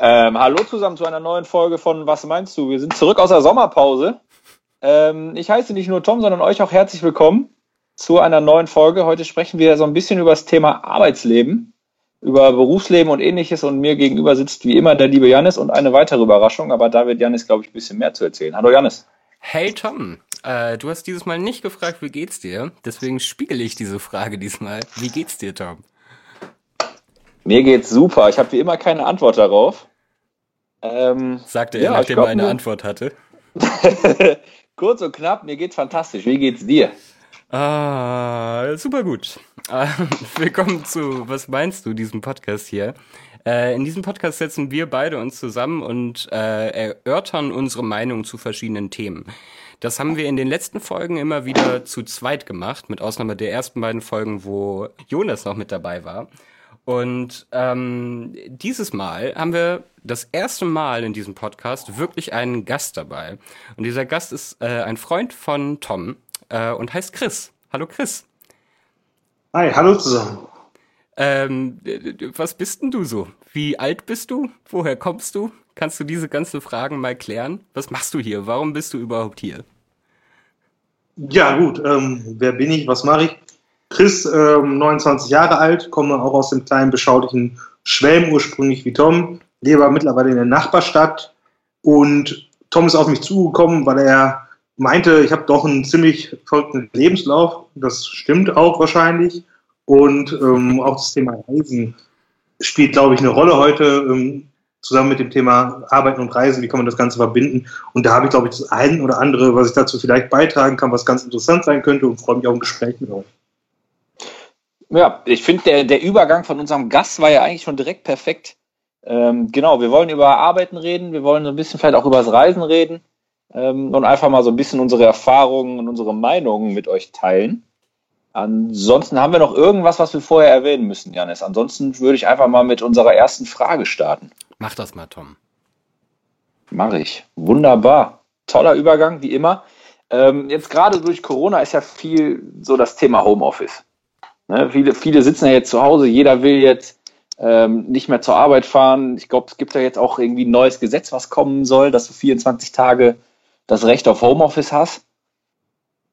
Ähm, hallo zusammen zu einer neuen Folge von Was meinst du? Wir sind zurück aus der Sommerpause. Ähm, ich heiße nicht nur Tom, sondern euch auch herzlich willkommen zu einer neuen Folge. Heute sprechen wir so ein bisschen über das Thema Arbeitsleben, über Berufsleben und ähnliches. Und mir gegenüber sitzt wie immer der liebe Janis und eine weitere Überraschung. Aber da wird Janis, glaube ich, ein bisschen mehr zu erzählen. Hallo Janis. Hey Tom, äh, du hast dieses Mal nicht gefragt, wie geht's dir? Deswegen spiegel ich diese Frage diesmal. Wie geht's dir, Tom? Mir geht's super. Ich habe wie immer keine Antwort darauf. Ähm, Sagte er, ja, nachdem er eine nur... Antwort hatte. Kurz und knapp, mir geht's fantastisch. Wie geht's dir? Ah, super gut. Willkommen zu Was meinst du, diesem Podcast hier. Äh, in diesem Podcast setzen wir beide uns zusammen und äh, erörtern unsere Meinung zu verschiedenen Themen. Das haben wir in den letzten Folgen immer wieder zu zweit gemacht, mit Ausnahme der ersten beiden Folgen, wo Jonas noch mit dabei war. Und ähm, dieses Mal haben wir das erste Mal in diesem Podcast wirklich einen Gast dabei. Und dieser Gast ist äh, ein Freund von Tom äh, und heißt Chris. Hallo Chris. Hi, hallo zusammen. Ähm, was bist denn du so? Wie alt bist du? Woher kommst du? Kannst du diese ganzen Fragen mal klären? Was machst du hier? Warum bist du überhaupt hier? Ja, gut. Ähm, wer bin ich? Was mache ich? Chris, ähm, 29 Jahre alt, komme auch aus dem kleinen, beschaulichen Schwelm ursprünglich wie Tom, lebe mittlerweile in der Nachbarstadt und Tom ist auf mich zugekommen, weil er meinte, ich habe doch einen ziemlich verrückten Lebenslauf. Das stimmt auch wahrscheinlich. Und ähm, auch das Thema Reisen spielt, glaube ich, eine Rolle heute, ähm, zusammen mit dem Thema Arbeiten und Reisen, wie kann man das Ganze verbinden. Und da habe ich, glaube ich, das ein oder andere, was ich dazu vielleicht beitragen kann, was ganz interessant sein könnte und freue mich auf ein Gespräch mit euch. Ja, ich finde, der, der Übergang von unserem Gast war ja eigentlich schon direkt perfekt. Ähm, genau, wir wollen über Arbeiten reden, wir wollen so ein bisschen vielleicht auch über das Reisen reden ähm, und einfach mal so ein bisschen unsere Erfahrungen und unsere Meinungen mit euch teilen. Ansonsten haben wir noch irgendwas, was wir vorher erwähnen müssen, Janis. Ansonsten würde ich einfach mal mit unserer ersten Frage starten. Mach das mal, Tom. Mache ich. Wunderbar. Toller Übergang, wie immer. Ähm, jetzt gerade durch Corona ist ja viel so das Thema Homeoffice. Ne, viele, viele sitzen ja jetzt zu Hause, jeder will jetzt ähm, nicht mehr zur Arbeit fahren. Ich glaube, es gibt ja jetzt auch irgendwie ein neues Gesetz, was kommen soll, dass du 24 Tage das Recht auf Homeoffice hast.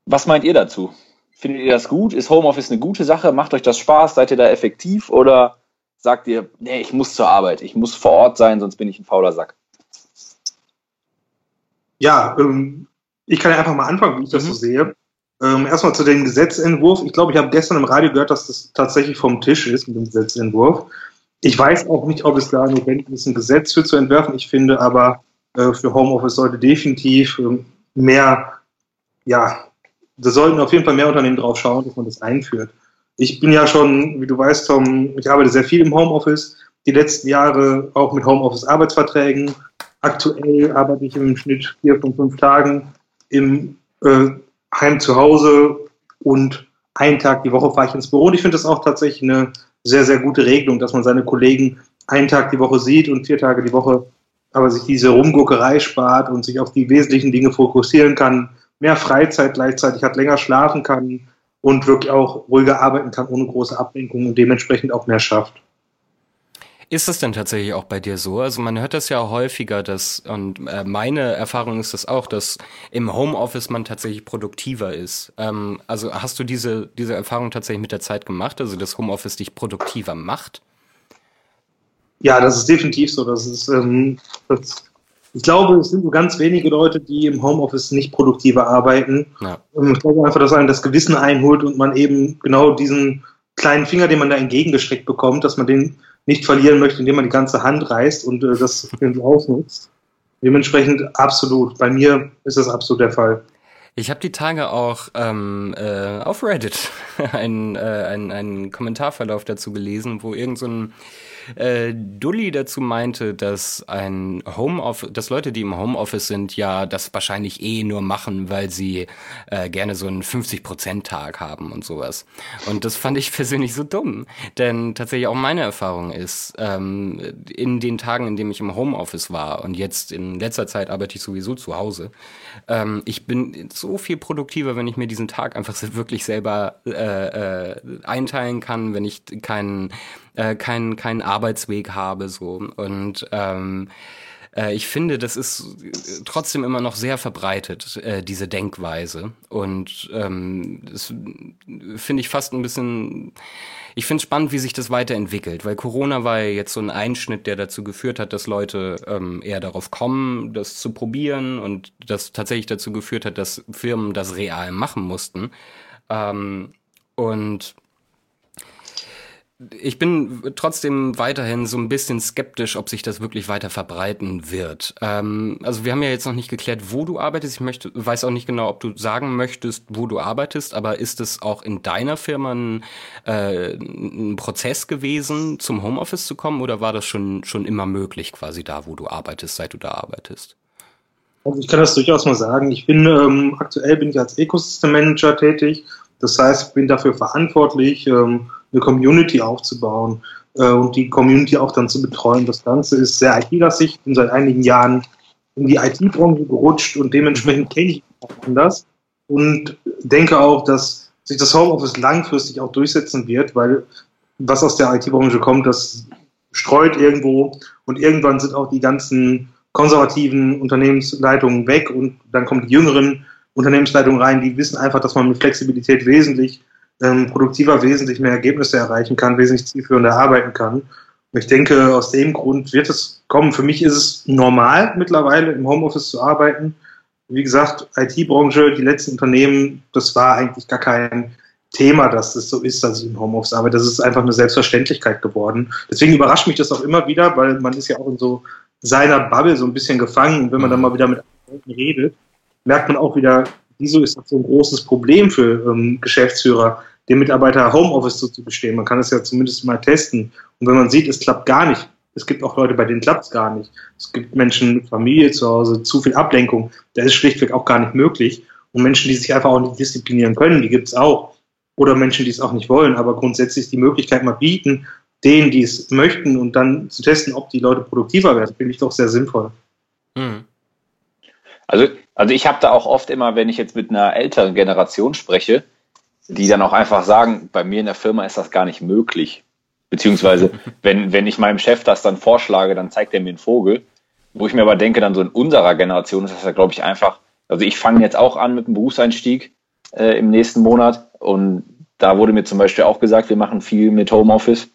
Was meint ihr dazu? Findet ihr das gut? Ist Homeoffice eine gute Sache? Macht euch das Spaß? Seid ihr da effektiv? Oder sagt ihr, nee, ich muss zur Arbeit, ich muss vor Ort sein, sonst bin ich ein fauler Sack? Ja, ähm, ich kann ja einfach mal anfangen, wie ich mhm. das so sehe. Ähm, erstmal zu dem Gesetzentwurf. Ich glaube, ich habe gestern im Radio gehört, dass das tatsächlich vom Tisch ist mit dem Gesetzentwurf. Ich weiß auch nicht, ob es da notwendig ist, ein Gesetz für zu entwerfen. Ich finde aber, äh, für Homeoffice sollte definitiv äh, mehr, ja, da sollten auf jeden Fall mehr Unternehmen drauf schauen, dass man das einführt. Ich bin ja schon, wie du weißt, Tom, ich arbeite sehr viel im Homeoffice. Die letzten Jahre auch mit Homeoffice-Arbeitsverträgen. Aktuell arbeite ich im Schnitt vier von fünf Tagen im äh, Heim zu Hause und einen Tag die Woche fahre ich ins Büro. Und ich finde das auch tatsächlich eine sehr, sehr gute Regelung, dass man seine Kollegen einen Tag die Woche sieht und vier Tage die Woche aber sich diese Rumguckerei spart und sich auf die wesentlichen Dinge fokussieren kann, mehr Freizeit gleichzeitig hat, länger schlafen kann und wirklich auch ruhiger arbeiten kann ohne große Ablenkung und dementsprechend auch mehr schafft. Ist das denn tatsächlich auch bei dir so? Also man hört das ja häufiger, dass, und äh, meine Erfahrung ist das auch, dass im Homeoffice man tatsächlich produktiver ist. Ähm, also hast du diese, diese Erfahrung tatsächlich mit der Zeit gemacht, also dass Homeoffice dich produktiver macht? Ja, das ist definitiv so. Das ist, ähm, das, ich glaube, es sind nur ganz wenige Leute, die im Homeoffice nicht produktiver arbeiten. Ja. Ich glaube einfach, dass man das Gewissen einholt und man eben genau diesen kleinen Finger, den man da entgegengestreckt bekommt, dass man den nicht verlieren möchte, indem man die ganze Hand reißt und äh, das ausnutzt. Dementsprechend absolut. Bei mir ist das absolut der Fall. Ich habe die Tage auch ähm, äh, auf Reddit einen, äh, einen, Kommentarverlauf dazu gelesen, wo irgend so äh, Dulli dazu meinte, dass ein Homeoffice, dass Leute, die im Homeoffice sind, ja das wahrscheinlich eh nur machen, weil sie äh, gerne so einen 50-Prozent-Tag haben und sowas. Und das fand ich persönlich so dumm. Denn tatsächlich auch meine Erfahrung ist, ähm, in den Tagen, in denen ich im Homeoffice war und jetzt in letzter Zeit arbeite ich sowieso zu Hause, ähm, ich bin so viel produktiver, wenn ich mir diesen Tag einfach wirklich selber äh, äh, einteilen kann, wenn ich keinen äh, keinen keinen Arbeitsweg habe so und ähm, äh, ich finde, das ist trotzdem immer noch sehr verbreitet, äh, diese Denkweise. Und ähm, das finde ich fast ein bisschen. Ich finde es spannend, wie sich das weiterentwickelt, weil Corona war ja jetzt so ein Einschnitt, der dazu geführt hat, dass Leute ähm, eher darauf kommen, das zu probieren und das tatsächlich dazu geführt hat, dass Firmen das real machen mussten. Ähm, und ich bin trotzdem weiterhin so ein bisschen skeptisch, ob sich das wirklich weiter verbreiten wird. Ähm, also wir haben ja jetzt noch nicht geklärt, wo du arbeitest. Ich möchte, weiß auch nicht genau, ob du sagen möchtest, wo du arbeitest, aber ist es auch in deiner Firma ein, äh, ein Prozess gewesen, zum Homeoffice zu kommen oder war das schon, schon immer möglich quasi da, wo du arbeitest, seit du da arbeitest? Also ich kann das durchaus mal sagen. Ich bin ähm, aktuell bin ich als Ecosystem Manager tätig. Das heißt, ich bin dafür verantwortlich, ähm, eine Community aufzubauen äh, und die Community auch dann zu betreuen. Das Ganze ist sehr IT-lastig. Bin seit einigen Jahren in die IT-Branche gerutscht und dementsprechend kenne ich auch anders und denke auch, dass sich das Homeoffice langfristig auch durchsetzen wird, weil was aus der IT-Branche kommt, das streut irgendwo und irgendwann sind auch die ganzen konservativen Unternehmensleitungen weg und dann kommen die jüngeren Unternehmensleitungen rein, die wissen einfach, dass man mit Flexibilität wesentlich ähm, produktiver wesentlich mehr Ergebnisse erreichen kann, wesentlich zielführender arbeiten kann. Und ich denke, aus dem Grund wird es kommen. Für mich ist es normal mittlerweile im Homeoffice zu arbeiten. Wie gesagt, IT-Branche, die letzten Unternehmen, das war eigentlich gar kein Thema, dass es so ist, dass ich im Homeoffice arbeite. Das ist einfach eine Selbstverständlichkeit geworden. Deswegen überrascht mich das auch immer wieder, weil man ist ja auch in so seiner Bubble so ein bisschen gefangen. Und wenn man dann mal wieder mit Leuten redet, merkt man auch wieder, wieso ist das so ein großes Problem für ähm, Geschäftsführer, dem Mitarbeiter Homeoffice so zu bestehen? Man kann es ja zumindest mal testen. Und wenn man sieht, es klappt gar nicht, es gibt auch Leute, bei denen klappt es gar nicht. Es gibt Menschen Familie zu Hause, zu viel Ablenkung, da ist schlichtweg auch gar nicht möglich. Und Menschen, die sich einfach auch nicht disziplinieren können, die gibt es auch. Oder Menschen, die es auch nicht wollen, aber grundsätzlich die Möglichkeit mal bieten, denen, die es möchten und dann zu testen, ob die Leute produktiver werden, finde ich doch sehr sinnvoll. Mhm. Also also ich habe da auch oft immer, wenn ich jetzt mit einer älteren Generation spreche, die dann auch einfach sagen, bei mir in der Firma ist das gar nicht möglich. Beziehungsweise, wenn, wenn ich meinem Chef das dann vorschlage, dann zeigt er mir einen Vogel. Wo ich mir aber denke, dann so in unserer Generation ist das ja, glaube ich, einfach. Also ich fange jetzt auch an mit dem Berufseinstieg äh, im nächsten Monat und da wurde mir zum Beispiel auch gesagt, wir machen viel mit Homeoffice.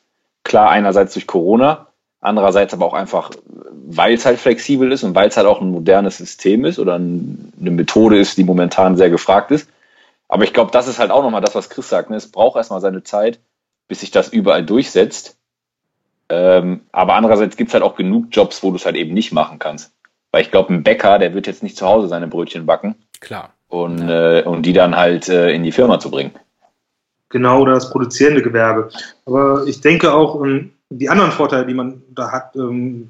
Klar, einerseits durch Corona, Andererseits aber auch einfach, weil es halt flexibel ist und weil es halt auch ein modernes System ist oder eine Methode ist, die momentan sehr gefragt ist. Aber ich glaube, das ist halt auch nochmal das, was Chris sagt. Ne? Es braucht erstmal seine Zeit, bis sich das überall durchsetzt. Ähm, aber andererseits gibt es halt auch genug Jobs, wo du es halt eben nicht machen kannst. Weil ich glaube, ein Bäcker, der wird jetzt nicht zu Hause seine Brötchen backen. Klar. Und, ja. äh, und die dann halt äh, in die Firma zu bringen. Genau, oder das produzierende Gewerbe. Aber ich denke auch, ähm, die anderen Vorteile, die man da hat, ähm,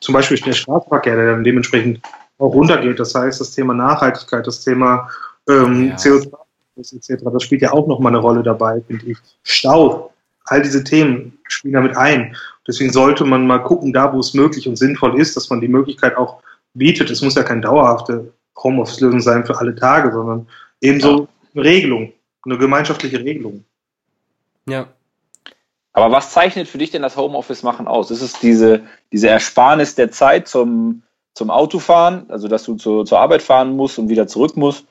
zum Beispiel der Straßenverkehr, der dann dementsprechend auch runtergeht. Das heißt, das Thema Nachhaltigkeit, das Thema ähm, ja. CO2 etc., das spielt ja auch nochmal eine Rolle dabei, finde ich. Stau, all diese Themen spielen damit ein. Deswegen sollte man mal gucken, da wo es möglich und sinnvoll ist, dass man die Möglichkeit auch bietet. Es muss ja keine dauerhafte Homeoffice-Lösung sein für alle Tage, sondern ebenso ja. eine Regelung, eine gemeinschaftliche Regelung. Ja, aber was zeichnet für dich denn das Homeoffice machen aus? Ist es diese, diese Ersparnis der Zeit zum, zum Autofahren, also dass du zu, zur Arbeit fahren musst und wieder zurück musst?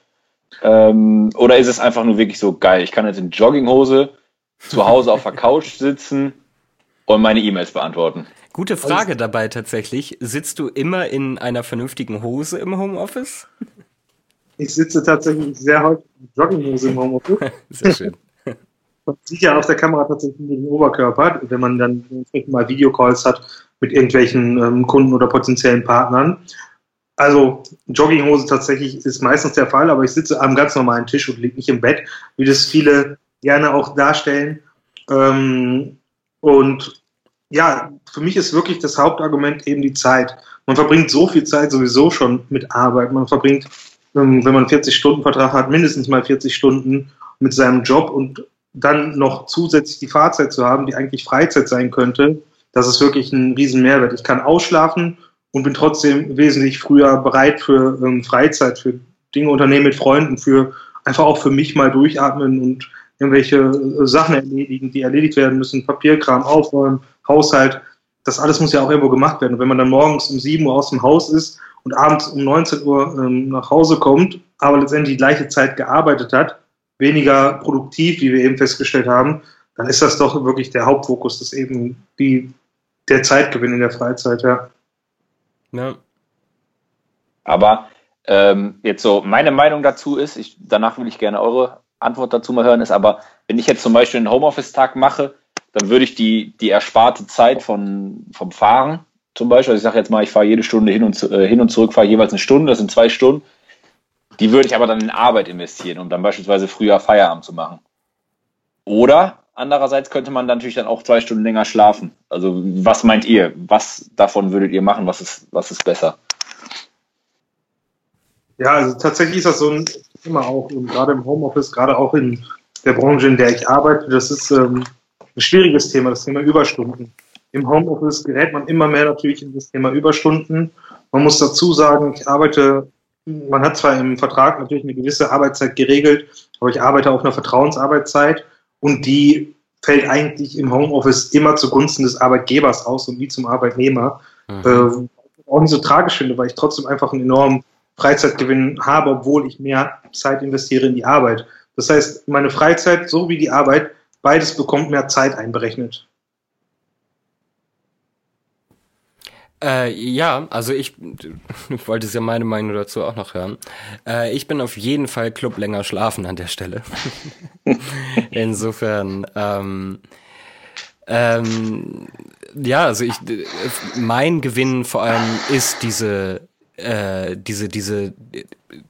Ähm, oder ist es einfach nur wirklich so geil? Ich kann jetzt in Jogginghose zu Hause auf der Couch sitzen und meine E-Mails beantworten. Gute Frage dabei tatsächlich. Sitzt du immer in einer vernünftigen Hose im Homeoffice? Ich sitze tatsächlich sehr häufig in Jogginghose im Homeoffice. Sehr schön. Man sieht ja auf der Kamera tatsächlich den Oberkörper, wenn man dann mal Videocalls hat mit irgendwelchen ähm, Kunden oder potenziellen Partnern. Also Jogginghose tatsächlich ist meistens der Fall, aber ich sitze am ganz normalen Tisch und liege nicht im Bett, wie das viele gerne auch darstellen. Ähm, und ja, für mich ist wirklich das Hauptargument eben die Zeit. Man verbringt so viel Zeit sowieso schon mit Arbeit. Man verbringt, ähm, wenn man 40 Stunden Vertrag hat, mindestens mal 40 Stunden mit seinem Job und dann noch zusätzlich die Fahrzeit zu haben, die eigentlich Freizeit sein könnte, das ist wirklich ein riesen Mehrwert. Ich kann ausschlafen und bin trotzdem wesentlich früher bereit für ähm, Freizeit, für Dinge unternehmen mit Freunden, für einfach auch für mich mal durchatmen und irgendwelche äh, Sachen erledigen, die erledigt werden müssen, Papierkram, Aufräumen, Haushalt. Das alles muss ja auch irgendwo gemacht werden. Und wenn man dann morgens um 7 Uhr aus dem Haus ist und abends um 19 Uhr ähm, nach Hause kommt, aber letztendlich die gleiche Zeit gearbeitet hat, weniger produktiv, wie wir eben festgestellt haben, dann ist das doch wirklich der Hauptfokus, das eben die, der Zeitgewinn in der Freizeit, ja. Ja. Aber ähm, jetzt so, meine Meinung dazu ist, ich, danach will ich gerne eure Antwort dazu mal hören, ist aber, wenn ich jetzt zum Beispiel einen Homeoffice-Tag mache, dann würde ich die, die ersparte Zeit von, vom Fahren zum Beispiel, also ich sage jetzt mal, ich fahre jede Stunde hin und, äh, hin und zurück, fahre jeweils eine Stunde, das sind zwei Stunden, die würde ich aber dann in Arbeit investieren, um dann beispielsweise früher Feierabend zu machen. Oder andererseits könnte man natürlich dann auch zwei Stunden länger schlafen. Also was meint ihr? Was davon würdet ihr machen? Was ist, was ist besser? Ja, also tatsächlich ist das so ein Thema auch, gerade im Homeoffice, gerade auch in der Branche, in der ich arbeite. Das ist ähm, ein schwieriges Thema, das Thema Überstunden. Im Homeoffice gerät man immer mehr natürlich in das Thema Überstunden. Man muss dazu sagen, ich arbeite, man hat zwar im Vertrag natürlich eine gewisse Arbeitszeit geregelt, aber ich arbeite auf einer Vertrauensarbeitszeit und die fällt eigentlich im Homeoffice immer zugunsten des Arbeitgebers aus und nie zum Arbeitnehmer. Mhm. Äh, auch nicht so tragisch finde, weil ich trotzdem einfach einen enormen Freizeitgewinn habe, obwohl ich mehr Zeit investiere in die Arbeit. Das heißt, meine Freizeit sowie die Arbeit, beides bekommt mehr Zeit einberechnet. Äh, ja, also ich, du wolltest ja meine Meinung dazu auch noch hören. Äh, ich bin auf jeden Fall Club länger schlafen an der Stelle. Insofern, ähm, ähm, ja, also ich, mein Gewinn vor allem ist diese äh, diese, diese,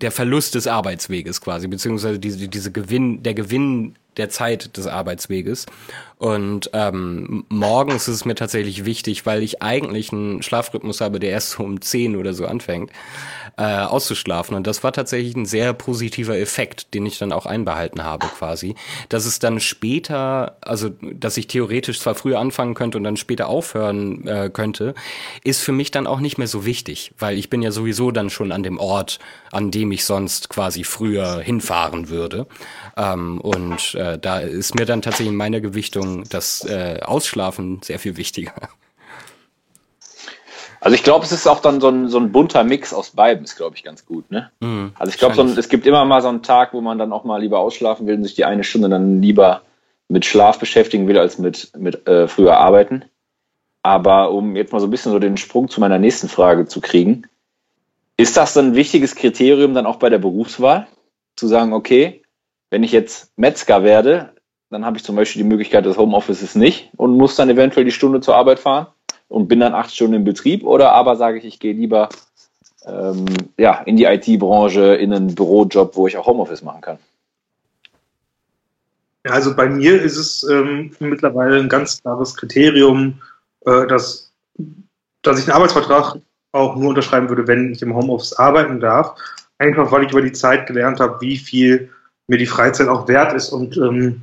der Verlust des Arbeitsweges quasi, beziehungsweise diese, diese Gewinn, der Gewinn der Zeit des Arbeitsweges. Und ähm, morgens ist es mir tatsächlich wichtig, weil ich eigentlich einen Schlafrhythmus habe, der erst um 10 oder so anfängt, äh, auszuschlafen. Und das war tatsächlich ein sehr positiver Effekt, den ich dann auch einbehalten habe quasi. Dass es dann später, also dass ich theoretisch zwar früher anfangen könnte und dann später aufhören äh, könnte, ist für mich dann auch nicht mehr so wichtig, weil ich bin ja sowieso dann schon an dem Ort, an dem ich sonst quasi früher hinfahren würde. Ähm, und äh, da ist mir dann tatsächlich in meiner Gewichtung das äh, Ausschlafen sehr viel wichtiger. Also ich glaube, es ist auch dann so ein, so ein bunter Mix aus beiden, ist, glaube ich, ganz gut. Ne? Mm, also ich glaube, so es gibt immer mal so einen Tag, wo man dann auch mal lieber ausschlafen will und sich die eine Stunde dann lieber mit Schlaf beschäftigen will, als mit, mit äh, früher arbeiten. Aber um jetzt mal so ein bisschen so den Sprung zu meiner nächsten Frage zu kriegen, ist das dann ein wichtiges Kriterium dann auch bei der Berufswahl? Zu sagen, okay, wenn ich jetzt Metzger werde, dann habe ich zum Beispiel die Möglichkeit des Homeoffices nicht und muss dann eventuell die Stunde zur Arbeit fahren und bin dann acht Stunden im Betrieb. Oder aber sage ich, ich gehe lieber ähm, ja, in die IT-Branche, in einen Bürojob, wo ich auch Homeoffice machen kann. Ja, also bei mir ist es ähm, mittlerweile ein ganz klares Kriterium, äh, dass, dass ich einen Arbeitsvertrag auch nur unterschreiben würde, wenn ich im Homeoffice arbeiten darf. Einfach weil ich über die Zeit gelernt habe, wie viel mir die Freizeit auch wert ist und ähm,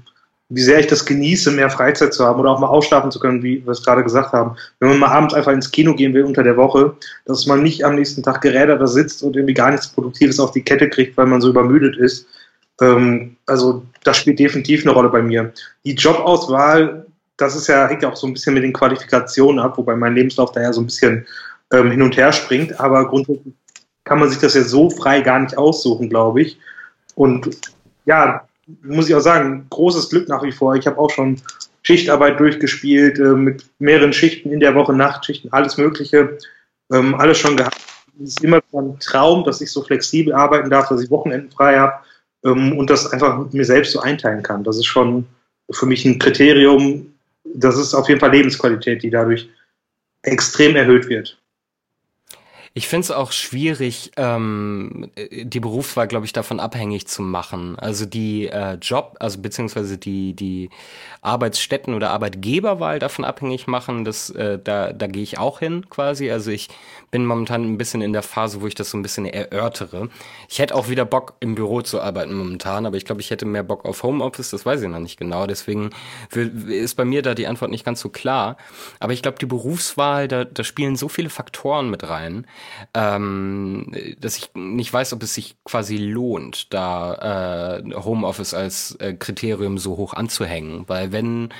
wie sehr ich das genieße, mehr Freizeit zu haben oder auch mal ausschlafen zu können, wie wir es gerade gesagt haben. Wenn man mal abends einfach ins Kino gehen will unter der Woche, dass man nicht am nächsten Tag gerädert da sitzt und irgendwie gar nichts Produktives auf die Kette kriegt, weil man so übermüdet ist. Ähm, also das spielt definitiv eine Rolle bei mir. Die Jobauswahl, das ist ja, hängt ja auch so ein bisschen mit den Qualifikationen ab, wobei mein Lebenslauf da ja so ein bisschen ähm, hin und her springt. Aber grundsätzlich kann man sich das ja so frei gar nicht aussuchen, glaube ich. Und ja, muss ich auch sagen, großes Glück nach wie vor. Ich habe auch schon Schichtarbeit durchgespielt, äh, mit mehreren Schichten in der Woche, Nachtschichten, alles Mögliche, ähm, alles schon gehabt. Es ist immer ein Traum, dass ich so flexibel arbeiten darf, dass ich Wochenenden frei habe ähm, und das einfach mir selbst so einteilen kann. Das ist schon für mich ein Kriterium. Das ist auf jeden Fall Lebensqualität, die dadurch extrem erhöht wird. Ich finde es auch schwierig, ähm, die Berufswahl, glaube ich, davon abhängig zu machen. Also die äh, Job, also beziehungsweise die, die Arbeitsstätten oder Arbeitgeberwahl davon abhängig machen, das, äh, da, da gehe ich auch hin quasi. Also ich bin momentan ein bisschen in der Phase, wo ich das so ein bisschen erörtere. Ich hätte auch wieder Bock, im Büro zu arbeiten momentan, aber ich glaube, ich hätte mehr Bock auf Homeoffice, das weiß ich noch nicht genau. Deswegen ist bei mir da die Antwort nicht ganz so klar. Aber ich glaube, die Berufswahl, da, da spielen so viele Faktoren mit rein ähm, dass ich nicht weiß, ob es sich quasi lohnt, da äh, Homeoffice als äh, Kriterium so hoch anzuhängen. Weil wenn,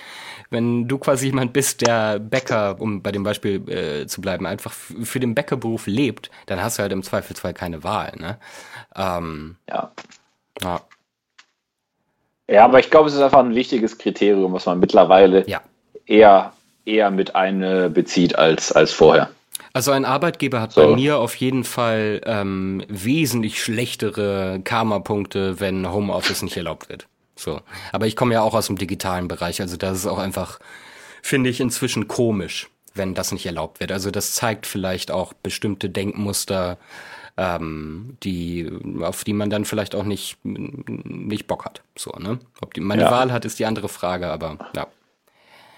wenn du quasi jemand bist, der Bäcker, um bei dem Beispiel äh, zu bleiben, einfach für den Bäckerberuf lebt, dann hast du halt im Zweifelsfall keine Wahl. Ne? Ähm, ja. ja. Ja, aber ich glaube, es ist einfach ein wichtiges Kriterium, was man mittlerweile ja. eher, eher mit einbezieht als, als vorher. Also ein Arbeitgeber hat so. bei mir auf jeden Fall ähm, wesentlich schlechtere Karma-Punkte, wenn Homeoffice nicht erlaubt wird. So. Aber ich komme ja auch aus dem digitalen Bereich, also das ist auch einfach, finde ich, inzwischen komisch, wenn das nicht erlaubt wird. Also das zeigt vielleicht auch bestimmte Denkmuster, ähm, die, auf die man dann vielleicht auch nicht, nicht Bock hat. So, ne? Ob die, meine ja. Wahl hat, ist die andere Frage, aber ja.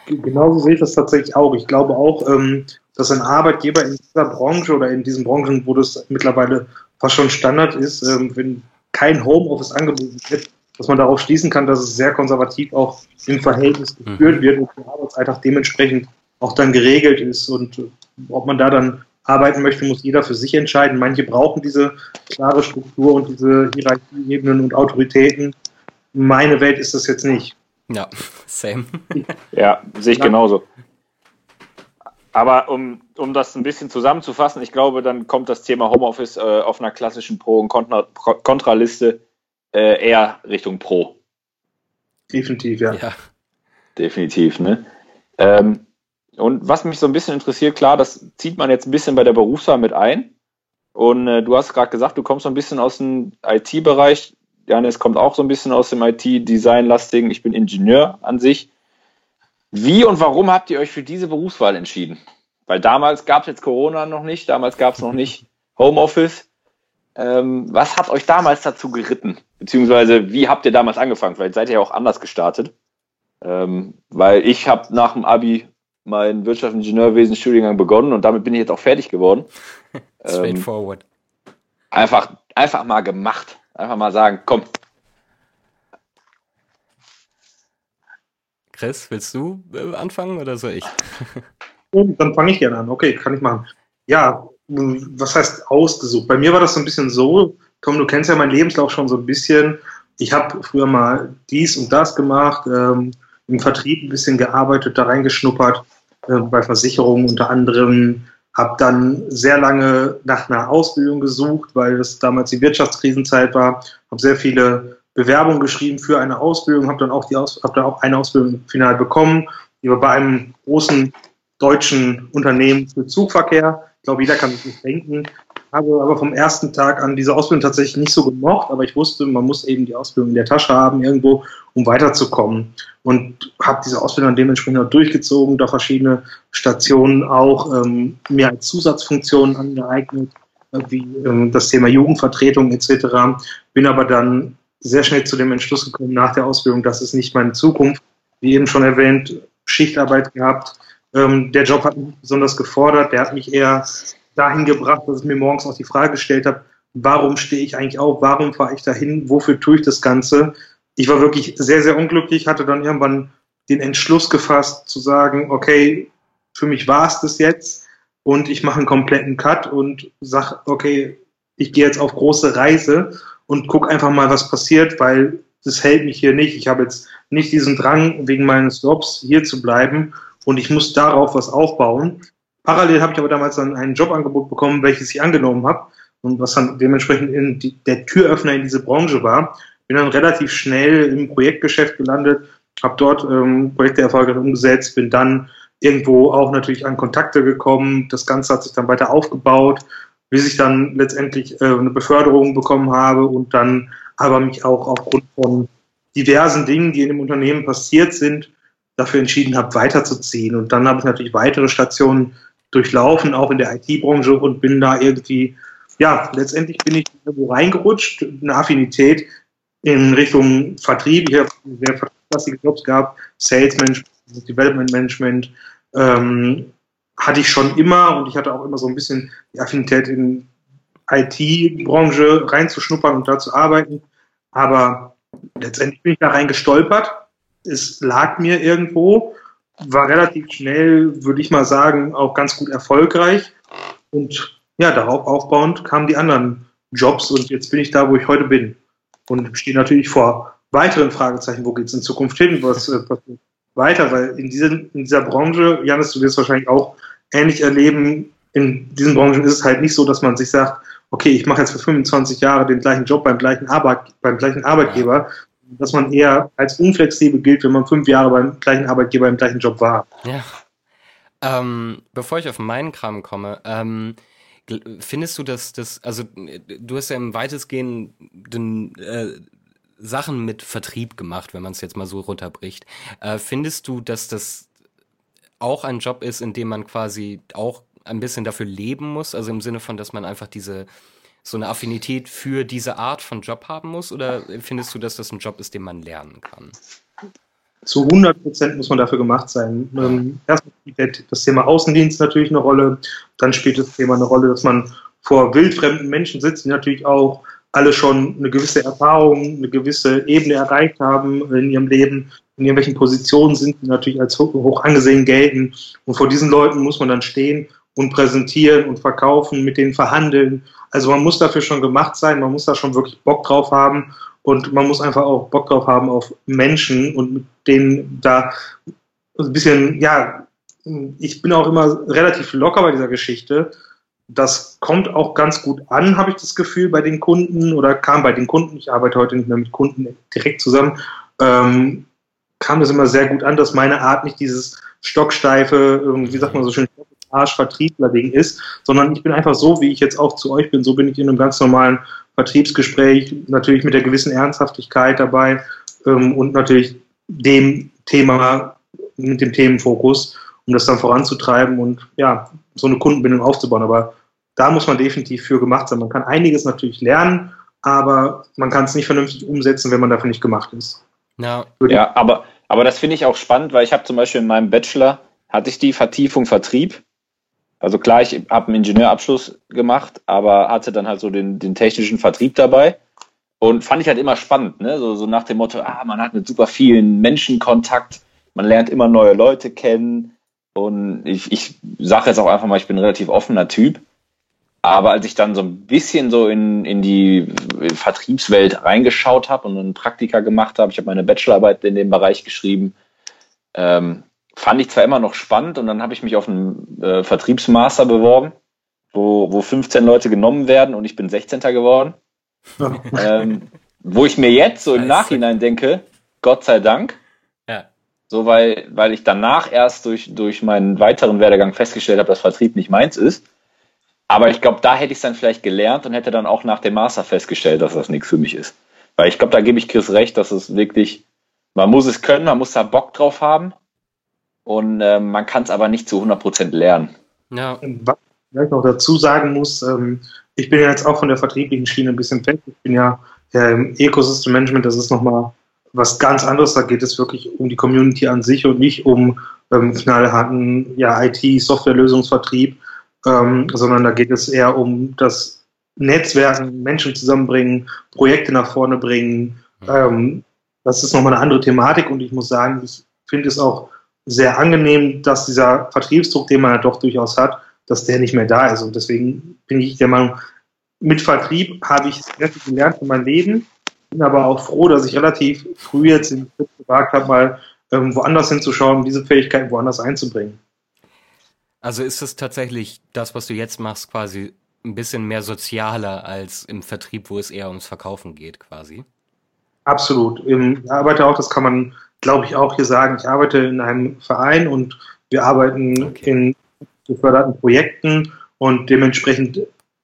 Genauso sehe ich das tatsächlich auch. Ich glaube auch, ähm, dass ein Arbeitgeber in dieser Branche oder in diesen Branchen, wo das mittlerweile fast schon Standard ist, ähm, wenn kein Homeoffice angeboten wird, dass man darauf schließen kann, dass es sehr konservativ auch im Verhältnis mhm. geführt wird und der Arbeitsalltag dementsprechend auch dann geregelt ist. Und äh, ob man da dann arbeiten möchte, muss jeder für sich entscheiden. Manche brauchen diese klare Struktur und diese Hierarchieebenen und Autoritäten. Meine Welt ist das jetzt nicht. Ja, same. Ja, sehe ich genauso. Aber um, um das ein bisschen zusammenzufassen, ich glaube, dann kommt das Thema Homeoffice äh, auf einer klassischen Pro- und Kontraliste äh, eher Richtung Pro. Definitiv, ja. ja. Definitiv, ne? Ähm, und was mich so ein bisschen interessiert, klar, das zieht man jetzt ein bisschen bei der Berufswahl mit ein. Und äh, du hast gerade gesagt, du kommst so ein bisschen aus dem IT-Bereich. Janis kommt auch so ein bisschen aus dem IT-Design-lastigen. Ich bin Ingenieur an sich. Wie und warum habt ihr euch für diese Berufswahl entschieden? Weil damals gab es jetzt Corona noch nicht, damals gab es noch nicht Homeoffice. Ähm, was hat euch damals dazu geritten? Beziehungsweise wie habt ihr damals angefangen? Vielleicht seid ihr ja auch anders gestartet. Ähm, weil ich habe nach dem Abi meinen Wirtschaftsingenieurwesen-Studiengang begonnen und damit bin ich jetzt auch fertig geworden. Straightforward. Ähm, einfach, einfach mal gemacht. Einfach mal sagen, komm. Chris, willst du äh, anfangen oder soll ich? Oh, dann fange ich gerne an. Okay, kann ich machen. Ja, was heißt ausgesucht? Bei mir war das so ein bisschen so, Tom, du kennst ja meinen Lebenslauf schon so ein bisschen. Ich habe früher mal dies und das gemacht, ähm, im Vertrieb ein bisschen gearbeitet, da reingeschnuppert, äh, bei Versicherungen unter anderem. Habe dann sehr lange nach einer Ausbildung gesucht, weil es damals die Wirtschaftskrisenzeit war. Habe sehr viele Bewerbungen geschrieben für eine Ausbildung, habe dann auch die Aus hab dann auch eine Ausbildung final bekommen. Die war bei einem großen deutschen Unternehmen für Zugverkehr. Ich glaube, jeder kann sich nicht denken. Habe aber vom ersten Tag an diese Ausbildung tatsächlich nicht so gemocht, aber ich wusste, man muss eben die Ausbildung in der Tasche haben irgendwo, um weiterzukommen. Und habe diese Ausbildung dementsprechend auch durchgezogen, da verschiedene Stationen auch ähm, mir als Zusatzfunktionen angeeignet, wie ähm, das Thema Jugendvertretung etc. Bin aber dann sehr schnell zu dem Entschluss gekommen nach der Ausbildung, das ist nicht meine Zukunft. Wie eben schon erwähnt, Schichtarbeit gehabt. Ähm, der Job hat mich besonders gefordert, der hat mich eher dahin gebracht, dass ich mir morgens auch die Frage gestellt habe, warum stehe ich eigentlich auf, warum fahre ich dahin, wofür tue ich das Ganze? Ich war wirklich sehr, sehr unglücklich, hatte dann irgendwann den Entschluss gefasst zu sagen, okay, für mich war es das jetzt und ich mache einen kompletten Cut und sage, okay, ich gehe jetzt auf große Reise und gucke einfach mal, was passiert, weil das hält mich hier nicht. Ich habe jetzt nicht diesen Drang, wegen meines Jobs hier zu bleiben und ich muss darauf was aufbauen. Parallel habe ich aber damals dann ein Jobangebot bekommen, welches ich angenommen habe und was dann dementsprechend die, der Türöffner in diese Branche war. Bin dann relativ schnell im Projektgeschäft gelandet, habe dort ähm, Projekte erfolgreich umgesetzt, bin dann irgendwo auch natürlich an Kontakte gekommen. Das Ganze hat sich dann weiter aufgebaut, bis ich dann letztendlich äh, eine Beförderung bekommen habe und dann aber mich auch aufgrund von diversen Dingen, die in dem Unternehmen passiert sind, dafür entschieden habe, weiterzuziehen. Und dann habe ich natürlich weitere Stationen durchlaufen, auch in der IT-Branche und bin da irgendwie, ja, letztendlich bin ich irgendwo reingerutscht, eine Affinität in Richtung Vertrieb. Ich habe sehr vertriebslastige Jobs gehabt, Sales Management, Development Management, ähm, hatte ich schon immer und ich hatte auch immer so ein bisschen die Affinität in IT-Branche reinzuschnuppern und da zu arbeiten. Aber letztendlich bin ich da reingestolpert. Es lag mir irgendwo war relativ schnell, würde ich mal sagen, auch ganz gut erfolgreich. Und ja, darauf aufbauend kamen die anderen Jobs und jetzt bin ich da, wo ich heute bin. Und stehe natürlich vor weiteren Fragezeichen, wo geht es in Zukunft hin, was äh, passiert weiter, weil in, diesen, in dieser Branche, Janis, du wirst wahrscheinlich auch ähnlich erleben, in diesen Branchen ist es halt nicht so, dass man sich sagt, okay, ich mache jetzt für 25 Jahre den gleichen Job beim gleichen, Arbeit, beim gleichen Arbeitgeber, dass man eher als unflexibel gilt, wenn man fünf Jahre beim gleichen Arbeitgeber im gleichen Job war. Ja. Ähm, bevor ich auf meinen Kram komme, ähm, findest du, dass das, also du hast ja im weitestgehenden äh, Sachen mit Vertrieb gemacht, wenn man es jetzt mal so runterbricht. Äh, findest du, dass das auch ein Job ist, in dem man quasi auch ein bisschen dafür leben muss? Also im Sinne von, dass man einfach diese so eine Affinität für diese Art von Job haben muss? Oder findest du, dass das ein Job ist, den man lernen kann? Zu 100 Prozent muss man dafür gemacht sein. Ähm, erstmal spielt das Thema Außendienst natürlich eine Rolle. Dann spielt das Thema eine Rolle, dass man vor wildfremden Menschen sitzt, die natürlich auch alle schon eine gewisse Erfahrung, eine gewisse Ebene erreicht haben in ihrem Leben, in irgendwelchen Positionen sind, die natürlich als hoch angesehen gelten. Und vor diesen Leuten muss man dann stehen und präsentieren und verkaufen, mit denen verhandeln. Also man muss dafür schon gemacht sein, man muss da schon wirklich Bock drauf haben und man muss einfach auch Bock drauf haben auf Menschen und mit denen da ein bisschen, ja, ich bin auch immer relativ locker bei dieser Geschichte. Das kommt auch ganz gut an, habe ich das Gefühl, bei den Kunden oder kam bei den Kunden. Ich arbeite heute nicht mehr mit Kunden direkt zusammen. Ähm, kam das immer sehr gut an, dass meine Art nicht dieses stocksteife, wie sagt man so schön, Arsch-Vertriebler-Ding ist, sondern ich bin einfach so, wie ich jetzt auch zu euch bin, so bin ich in einem ganz normalen Vertriebsgespräch, natürlich mit der gewissen Ernsthaftigkeit dabei ähm, und natürlich dem Thema, mit dem Themenfokus, um das dann voranzutreiben und ja, so eine Kundenbindung aufzubauen. Aber da muss man definitiv für gemacht sein. Man kann einiges natürlich lernen, aber man kann es nicht vernünftig umsetzen, wenn man dafür nicht gemacht ist. Ja, ja aber, aber das finde ich auch spannend, weil ich habe zum Beispiel in meinem Bachelor hatte ich die Vertiefung Vertrieb also klar, ich habe einen Ingenieurabschluss gemacht, aber hatte dann halt so den, den technischen Vertrieb dabei. Und fand ich halt immer spannend, ne? So, so nach dem Motto, ah, man hat mit super vielen Menschen Kontakt, man lernt immer neue Leute kennen. Und ich, ich sage jetzt auch einfach mal, ich bin ein relativ offener Typ. Aber als ich dann so ein bisschen so in, in die Vertriebswelt reingeschaut habe und einen Praktika gemacht habe, ich habe meine Bachelorarbeit in dem Bereich geschrieben, ähm, fand ich zwar immer noch spannend und dann habe ich mich auf einen äh, Vertriebsmaster beworben, wo, wo 15 Leute genommen werden und ich bin 16. geworden. ähm, wo ich mir jetzt so im Nachhinein denke, Gott sei Dank. So, weil, weil ich danach erst durch, durch meinen weiteren Werdegang festgestellt habe, dass Vertrieb nicht meins ist. Aber ich glaube, da hätte ich es dann vielleicht gelernt und hätte dann auch nach dem Master festgestellt, dass das nichts für mich ist. Weil ich glaube, da gebe ich Chris recht, dass es wirklich, man muss es können, man muss da Bock drauf haben und äh, man kann es aber nicht zu 100% lernen. Ja. Was ich vielleicht noch dazu sagen muss, ähm, ich bin ja jetzt auch von der vertrieblichen Schiene ein bisschen weg. Ich bin ja, ja im Ecosystem Management, das ist nochmal was ganz anderes. Da geht es wirklich um die Community an sich und nicht um ähm, knallharten ja, IT-Softwarelösungsvertrieb, ähm, sondern da geht es eher um das Netzwerken, Menschen zusammenbringen, Projekte nach vorne bringen. Ähm, das ist nochmal eine andere Thematik und ich muss sagen, ich finde es auch sehr angenehm, dass dieser Vertriebsdruck, den man ja doch durchaus hat, dass der nicht mehr da ist. Und deswegen bin ich der Meinung, mit Vertrieb habe ich sehr viel gelernt für mein Leben, bin aber auch froh, dass ich relativ früh jetzt den Schritt gewagt habe, mal ähm, woanders hinzuschauen, um diese Fähigkeiten woanders einzubringen. Also ist es tatsächlich das, was du jetzt machst, quasi ein bisschen mehr sozialer als im Vertrieb, wo es eher ums Verkaufen geht, quasi? Absolut. Ich arbeite auch, das kann man glaube ich, auch hier sagen, ich arbeite in einem Verein und wir arbeiten okay. in geförderten Projekten und dementsprechend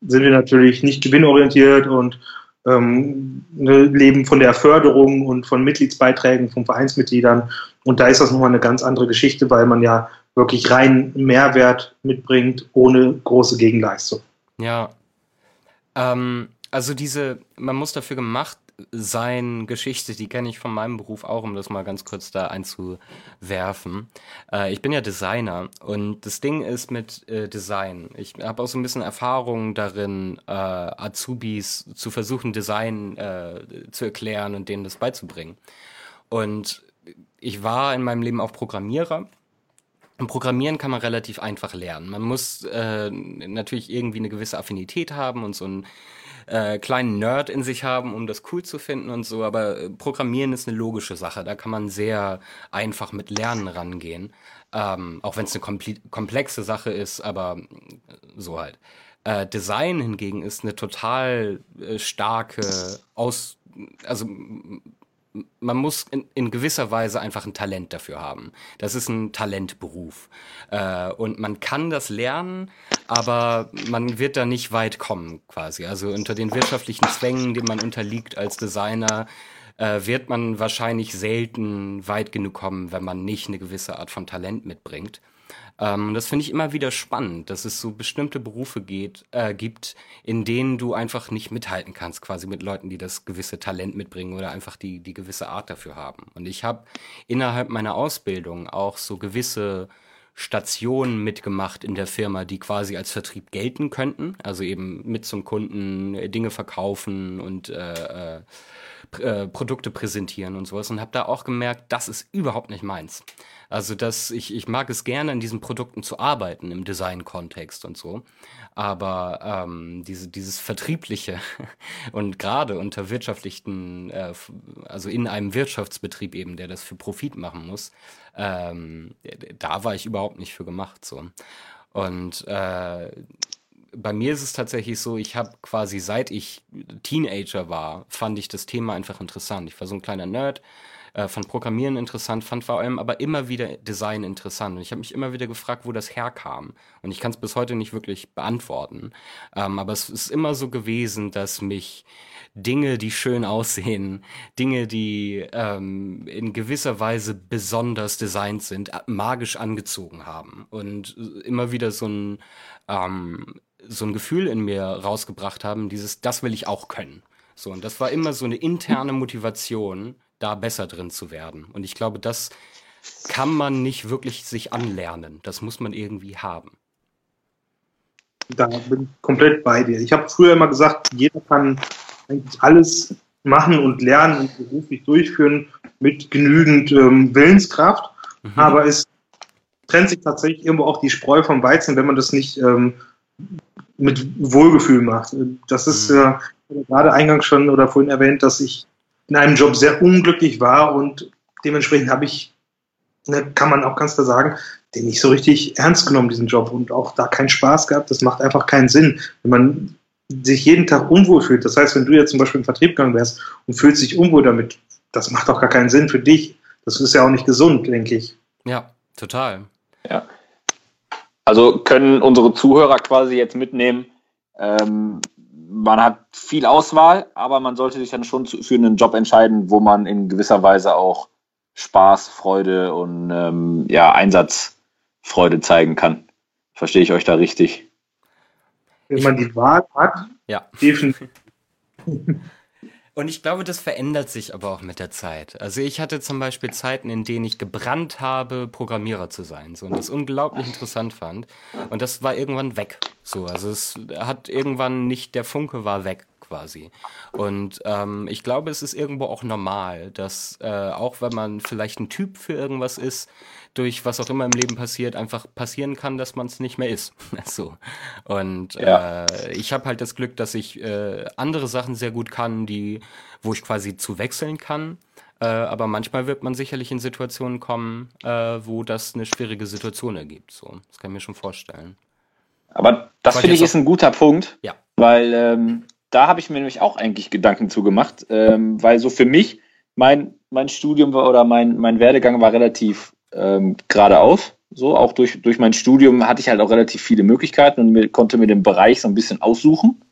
sind wir natürlich nicht gewinnorientiert und ähm, ne, leben von der Förderung und von Mitgliedsbeiträgen von Vereinsmitgliedern. Und da ist das nochmal eine ganz andere Geschichte, weil man ja wirklich rein Mehrwert mitbringt, ohne große Gegenleistung. Ja. Ähm, also diese, man muss dafür gemacht sein Geschichte, die kenne ich von meinem Beruf auch, um das mal ganz kurz da einzuwerfen. Äh, ich bin ja Designer und das Ding ist mit äh, Design. Ich habe auch so ein bisschen Erfahrung darin, äh, Azubis zu versuchen, Design äh, zu erklären und denen das beizubringen. Und ich war in meinem Leben auch Programmierer Programmieren kann man relativ einfach lernen. Man muss äh, natürlich irgendwie eine gewisse Affinität haben und so einen äh, kleinen Nerd in sich haben, um das cool zu finden und so, aber äh, Programmieren ist eine logische Sache. Da kann man sehr einfach mit Lernen rangehen. Ähm, auch wenn es eine komplexe Sache ist, aber äh, so halt. Äh, Design hingegen ist eine total äh, starke Aus, also man muss in, in, gewisser Weise einfach ein Talent dafür haben. Das ist ein Talentberuf. Äh, und man kann das lernen, aber man wird da nicht weit kommen, quasi. Also unter den wirtschaftlichen Zwängen, denen man unterliegt als Designer, äh, wird man wahrscheinlich selten weit genug kommen, wenn man nicht eine gewisse Art von Talent mitbringt. Ähm, das finde ich immer wieder spannend, dass es so bestimmte Berufe geht, äh, gibt, in denen du einfach nicht mithalten kannst, quasi mit Leuten, die das gewisse Talent mitbringen oder einfach die, die gewisse Art dafür haben. Und ich habe innerhalb meiner Ausbildung auch so gewisse Stationen mitgemacht in der Firma, die quasi als Vertrieb gelten könnten. Also eben mit zum Kunden äh, Dinge verkaufen und äh, äh, Produkte präsentieren und sowas. Und habe da auch gemerkt, das ist überhaupt nicht meins. Also dass ich, ich mag es gerne, an diesen Produkten zu arbeiten im Design-Kontext und so. Aber ähm, diese, dieses Vertriebliche und gerade unter wirtschaftlichen, äh, also in einem Wirtschaftsbetrieb eben, der das für Profit machen muss, ähm, da war ich überhaupt nicht für gemacht. so. Und äh, bei mir ist es tatsächlich so, ich habe quasi seit ich Teenager war, fand ich das Thema einfach interessant. Ich war so ein kleiner Nerd, äh, fand Programmieren interessant, fand vor allem aber immer wieder Design interessant. Und ich habe mich immer wieder gefragt, wo das herkam. Und ich kann es bis heute nicht wirklich beantworten. Ähm, aber es ist immer so gewesen, dass mich Dinge, die schön aussehen, Dinge, die ähm, in gewisser Weise besonders designt sind, magisch angezogen haben. Und immer wieder so ein, ähm, so ein Gefühl in mir rausgebracht haben, dieses, das will ich auch können. So, und das war immer so eine interne Motivation, da besser drin zu werden. Und ich glaube, das kann man nicht wirklich sich anlernen. Das muss man irgendwie haben. Da bin ich komplett bei dir. Ich habe früher immer gesagt, jeder kann eigentlich alles machen und lernen und beruflich durchführen mit genügend ähm, Willenskraft. Mhm. Aber es trennt sich tatsächlich irgendwo auch die Spreu vom Weizen, wenn man das nicht ähm, mit Wohlgefühl macht. Das ist mhm. äh, gerade eingangs schon oder vorhin erwähnt, dass ich in einem Job sehr unglücklich war und dementsprechend habe ich, ne, kann man auch ganz klar sagen, den nicht so richtig ernst genommen, diesen Job und auch da keinen Spaß gehabt. Das macht einfach keinen Sinn. Wenn man sich jeden Tag unwohl fühlt, das heißt, wenn du jetzt zum Beispiel im Vertrieb gegangen wärst und fühlst dich unwohl damit, das macht auch gar keinen Sinn für dich. Das ist ja auch nicht gesund, denke ich. Ja, total. Ja. Also können unsere Zuhörer quasi jetzt mitnehmen, ähm, man hat viel Auswahl, aber man sollte sich dann schon für einen Job entscheiden, wo man in gewisser Weise auch Spaß, Freude und ähm, ja, Einsatzfreude zeigen kann. Verstehe ich euch da richtig? Wenn man die Wahl hat, ja. definitiv. Und ich glaube, das verändert sich aber auch mit der Zeit. Also ich hatte zum Beispiel Zeiten, in denen ich gebrannt habe, Programmierer zu sein, so und das unglaublich interessant fand. Und das war irgendwann weg. So, also es hat irgendwann nicht, der Funke war weg quasi. Und ähm, ich glaube, es ist irgendwo auch normal, dass äh, auch wenn man vielleicht ein Typ für irgendwas ist, durch was auch immer im Leben passiert, einfach passieren kann, dass man es nicht mehr ist. so. Und ja. äh, ich habe halt das Glück, dass ich äh, andere Sachen sehr gut kann, die, wo ich quasi zu wechseln kann. Äh, aber manchmal wird man sicherlich in Situationen kommen, äh, wo das eine schwierige Situation ergibt. So, das kann ich mir schon vorstellen. Aber das finde ich ist ein guter Punkt, ja. weil ähm, da habe ich mir nämlich auch eigentlich Gedanken zu gemacht, ähm, weil so für mich mein mein Studium war oder mein mein Werdegang war relativ ähm, geradeaus. So, auch durch, durch mein Studium hatte ich halt auch relativ viele Möglichkeiten und mir, konnte mir den Bereich so ein bisschen aussuchen,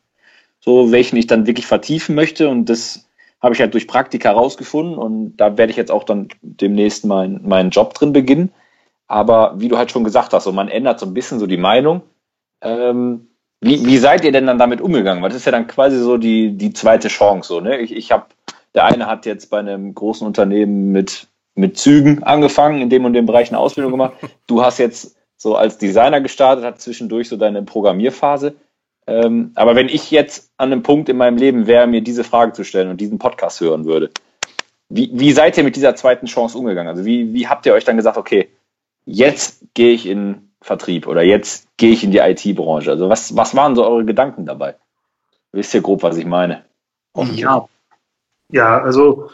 so welchen ich dann wirklich vertiefen möchte. Und das habe ich halt durch Praktika rausgefunden und da werde ich jetzt auch dann demnächst mein, meinen Job drin beginnen. Aber wie du halt schon gesagt hast, so man ändert so ein bisschen so die Meinung. Ähm, wie, wie seid ihr denn dann damit umgegangen? Weil das ist ja dann quasi so die, die zweite Chance. So, ne? Ich, ich habe, der eine hat jetzt bei einem großen Unternehmen mit mit Zügen angefangen, in dem und dem Bereich eine Ausbildung gemacht. Du hast jetzt so als Designer gestartet, hat zwischendurch so deine Programmierphase. Ähm, aber wenn ich jetzt an einem Punkt in meinem Leben wäre, mir diese Frage zu stellen und diesen Podcast hören würde, wie, wie seid ihr mit dieser zweiten Chance umgegangen? Also wie, wie habt ihr euch dann gesagt, okay, jetzt gehe ich in Vertrieb oder jetzt gehe ich in die IT-Branche? Also was, was waren so eure Gedanken dabei? Wisst ihr grob, was ich meine? Ja. Ja, also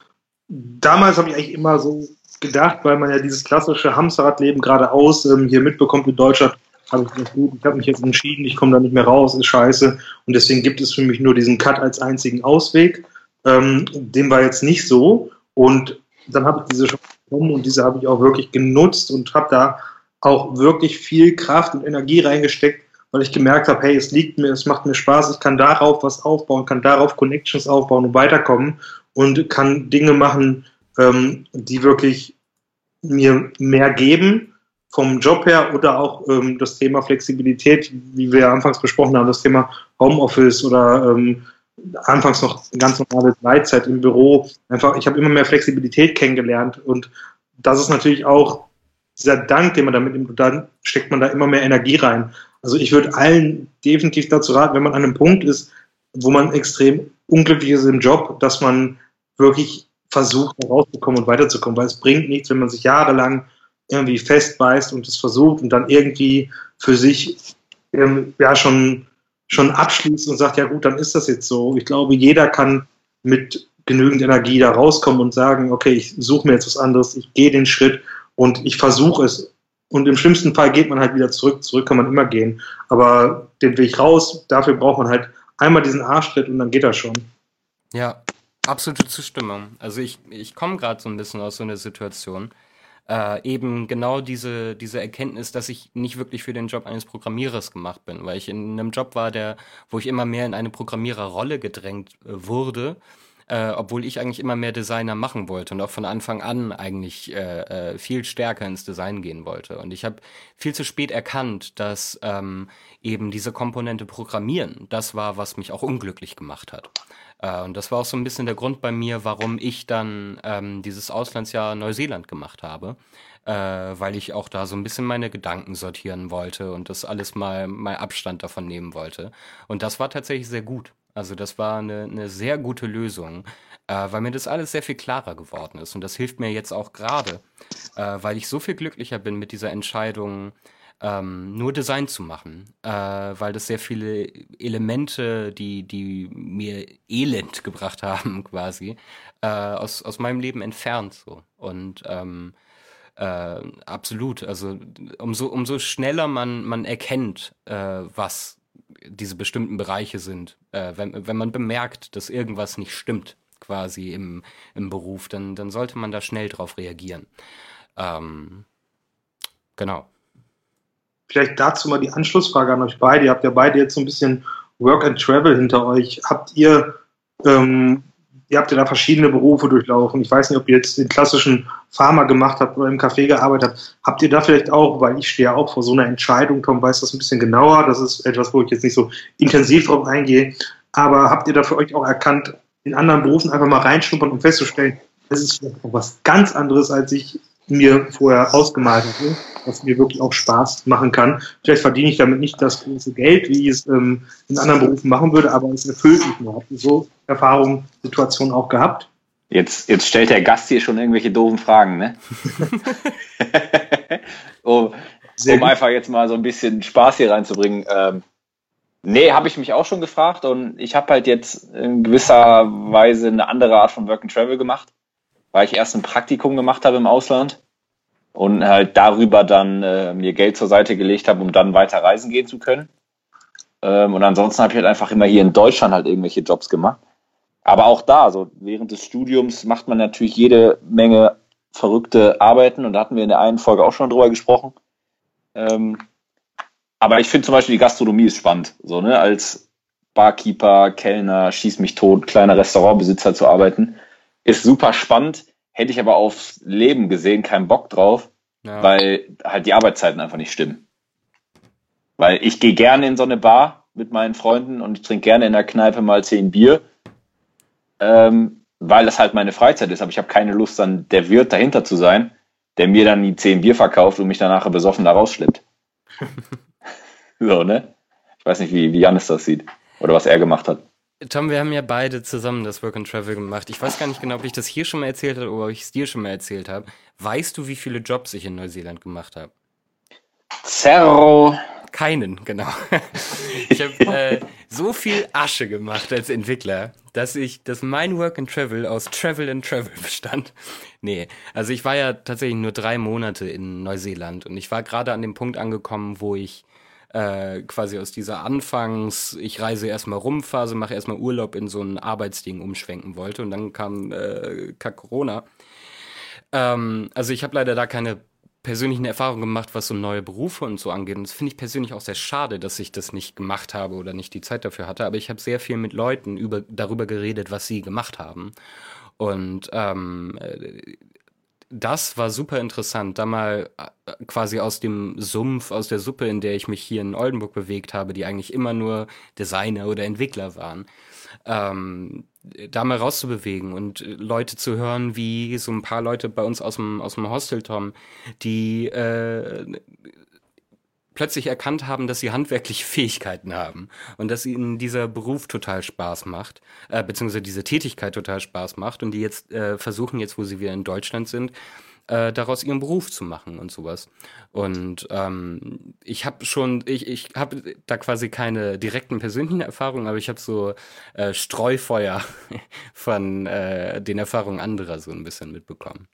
damals habe ich eigentlich immer so gedacht, weil man ja dieses klassische Hamsterradleben geradeaus ähm, hier mitbekommt in Deutschland, habe ich gut, ich habe mich jetzt entschieden, ich komme da nicht mehr raus, ist scheiße. Und deswegen gibt es für mich nur diesen Cut als einzigen Ausweg. Ähm, dem war jetzt nicht so. Und dann habe ich diese Chance bekommen und diese habe ich auch wirklich genutzt und habe da auch wirklich viel Kraft und Energie reingesteckt, weil ich gemerkt habe, hey, es liegt mir, es macht mir Spaß, ich kann darauf was aufbauen, kann darauf Connections aufbauen und weiterkommen und kann Dinge machen, ähm, die wirklich mir mehr geben vom Job her oder auch ähm, das Thema Flexibilität, wie wir anfangs besprochen haben, das Thema Homeoffice oder ähm, anfangs noch ganz normale Gleitzeit im Büro. Einfach, ich habe immer mehr Flexibilität kennengelernt und das ist natürlich auch dieser Dank, den man damit nimmt, dann steckt man da immer mehr Energie rein. Also ich würde allen definitiv dazu raten, wenn man an einem Punkt ist, wo man extrem unglücklich ist im Job, dass man wirklich versucht, rauszukommen und weiterzukommen, weil es bringt nichts, wenn man sich jahrelang irgendwie festbeißt und es versucht und dann irgendwie für sich ähm, ja schon schon abschließt und sagt, ja gut, dann ist das jetzt so. Ich glaube, jeder kann mit genügend Energie da rauskommen und sagen, okay, ich suche mir jetzt was anderes, ich gehe den Schritt und ich versuche es. Und im schlimmsten Fall geht man halt wieder zurück. Zurück kann man immer gehen. Aber den Weg raus, dafür braucht man halt einmal diesen Arschtritt und dann geht er schon. Ja, absolute Zustimmung. Also ich, ich komme gerade so ein bisschen aus so einer Situation äh, eben genau diese, diese Erkenntnis, dass ich nicht wirklich für den Job eines Programmierers gemacht bin, weil ich in einem Job war, der, wo ich immer mehr in eine Programmiererrolle gedrängt äh, wurde. Äh, obwohl ich eigentlich immer mehr Designer machen wollte und auch von Anfang an eigentlich äh, äh, viel stärker ins Design gehen wollte. Und ich habe viel zu spät erkannt, dass ähm, eben diese Komponente Programmieren das war, was mich auch unglücklich gemacht hat. Äh, und das war auch so ein bisschen der Grund bei mir, warum ich dann ähm, dieses Auslandsjahr Neuseeland gemacht habe. Äh, weil ich auch da so ein bisschen meine Gedanken sortieren wollte und das alles mal, mal Abstand davon nehmen wollte. Und das war tatsächlich sehr gut. Also das war eine, eine sehr gute Lösung, äh, weil mir das alles sehr viel klarer geworden ist. Und das hilft mir jetzt auch gerade, äh, weil ich so viel glücklicher bin mit dieser Entscheidung, ähm, nur Design zu machen, äh, weil das sehr viele Elemente, die, die mir Elend gebracht haben, quasi, äh, aus, aus meinem Leben entfernt. So. Und ähm, äh, absolut, also umso, umso schneller man, man erkennt, äh, was diese bestimmten Bereiche sind, äh, wenn, wenn man bemerkt, dass irgendwas nicht stimmt, quasi im, im Beruf, dann, dann sollte man da schnell drauf reagieren. Ähm, genau. Vielleicht dazu mal die Anschlussfrage an euch beide. Ihr habt ja beide jetzt so ein bisschen Work and Travel hinter euch. Habt ihr, ähm, ihr habt ja da verschiedene Berufe durchlaufen. Ich weiß nicht, ob ihr jetzt den klassischen Pharma gemacht habt oder im Café gearbeitet habt. Habt ihr da vielleicht auch, weil ich stehe ja auch vor so einer Entscheidung, Tom weiß das ein bisschen genauer. Das ist etwas, wo ich jetzt nicht so intensiv drauf eingehe. Aber habt ihr da für euch auch erkannt, in anderen Berufen einfach mal reinschnuppern und festzustellen, das ist was ganz anderes, als ich mir vorher ausgemalt hatte, was mir wirklich auch Spaß machen kann. Vielleicht verdiene ich damit nicht das große Geld, wie ich es ähm, in anderen Berufen machen würde, aber es erfüllt mich nur. Ihr so Erfahrungen, Situationen auch gehabt? Jetzt, jetzt stellt der Gast hier schon irgendwelche doofen Fragen, ne? um, um einfach jetzt mal so ein bisschen Spaß hier reinzubringen. Ähm, nee, habe ich mich auch schon gefragt und ich habe halt jetzt in gewisser Weise eine andere Art von Work and Travel gemacht weil ich erst ein Praktikum gemacht habe im Ausland und halt darüber dann äh, mir Geld zur Seite gelegt habe, um dann weiter reisen gehen zu können. Ähm, und ansonsten habe ich halt einfach immer hier in Deutschland halt irgendwelche Jobs gemacht. Aber auch da, so während des Studiums macht man natürlich jede Menge verrückte Arbeiten und da hatten wir in der einen Folge auch schon drüber gesprochen. Ähm, aber ich finde zum Beispiel die Gastronomie ist spannend, so ne, als Barkeeper, Kellner, schieß mich tot, kleiner Restaurantbesitzer zu arbeiten ist super spannend, hätte ich aber aufs Leben gesehen keinen Bock drauf, ja. weil halt die Arbeitszeiten einfach nicht stimmen. Weil ich gehe gerne in so eine Bar mit meinen Freunden und ich trinke gerne in der Kneipe mal zehn Bier, ähm, weil das halt meine Freizeit ist. Aber ich habe keine Lust, dann der Wirt dahinter zu sein, der mir dann die zehn Bier verkauft und mich danach besoffen da rausschleppt. so, ne? Ich weiß nicht, wie, wie Janis das sieht oder was er gemacht hat. Tom, wir haben ja beide zusammen das Work and Travel gemacht. Ich weiß gar nicht genau, ob ich das hier schon mal erzählt habe oder ob ich es dir schon mal erzählt habe. Weißt du, wie viele Jobs ich in Neuseeland gemacht habe? Zero. Keinen, genau. Ich habe äh, so viel Asche gemacht als Entwickler, dass ich, dass mein Work and Travel aus Travel and Travel bestand. Nee, also ich war ja tatsächlich nur drei Monate in Neuseeland und ich war gerade an dem Punkt angekommen, wo ich äh, quasi aus dieser Anfangs, ich reise erstmal rum Phase, mache erstmal Urlaub in so ein Arbeitsding umschwenken wollte und dann kam äh, Corona. Ähm, also ich habe leider da keine persönlichen Erfahrungen gemacht, was so neue Berufe und so angeht. Und das finde ich persönlich auch sehr schade, dass ich das nicht gemacht habe oder nicht die Zeit dafür hatte. Aber ich habe sehr viel mit Leuten über, darüber geredet, was sie gemacht haben. Und ähm, das war super interessant, da mal äh, quasi aus dem Sumpf, aus der Suppe, in der ich mich hier in Oldenburg bewegt habe, die eigentlich immer nur Designer oder Entwickler waren, ähm, da mal rauszubewegen und Leute zu hören, wie so ein paar Leute bei uns aus dem, aus dem Hostel, Tom, die äh, plötzlich erkannt haben, dass sie handwerkliche Fähigkeiten haben und dass ihnen dieser Beruf total Spaß macht, äh, beziehungsweise diese Tätigkeit total Spaß macht und die jetzt äh, versuchen, jetzt wo sie wieder in Deutschland sind, äh, daraus ihren Beruf zu machen und sowas. Und ähm, ich habe schon, ich, ich habe da quasi keine direkten persönlichen Erfahrungen, aber ich habe so äh, Streufeuer von äh, den Erfahrungen anderer so ein bisschen mitbekommen.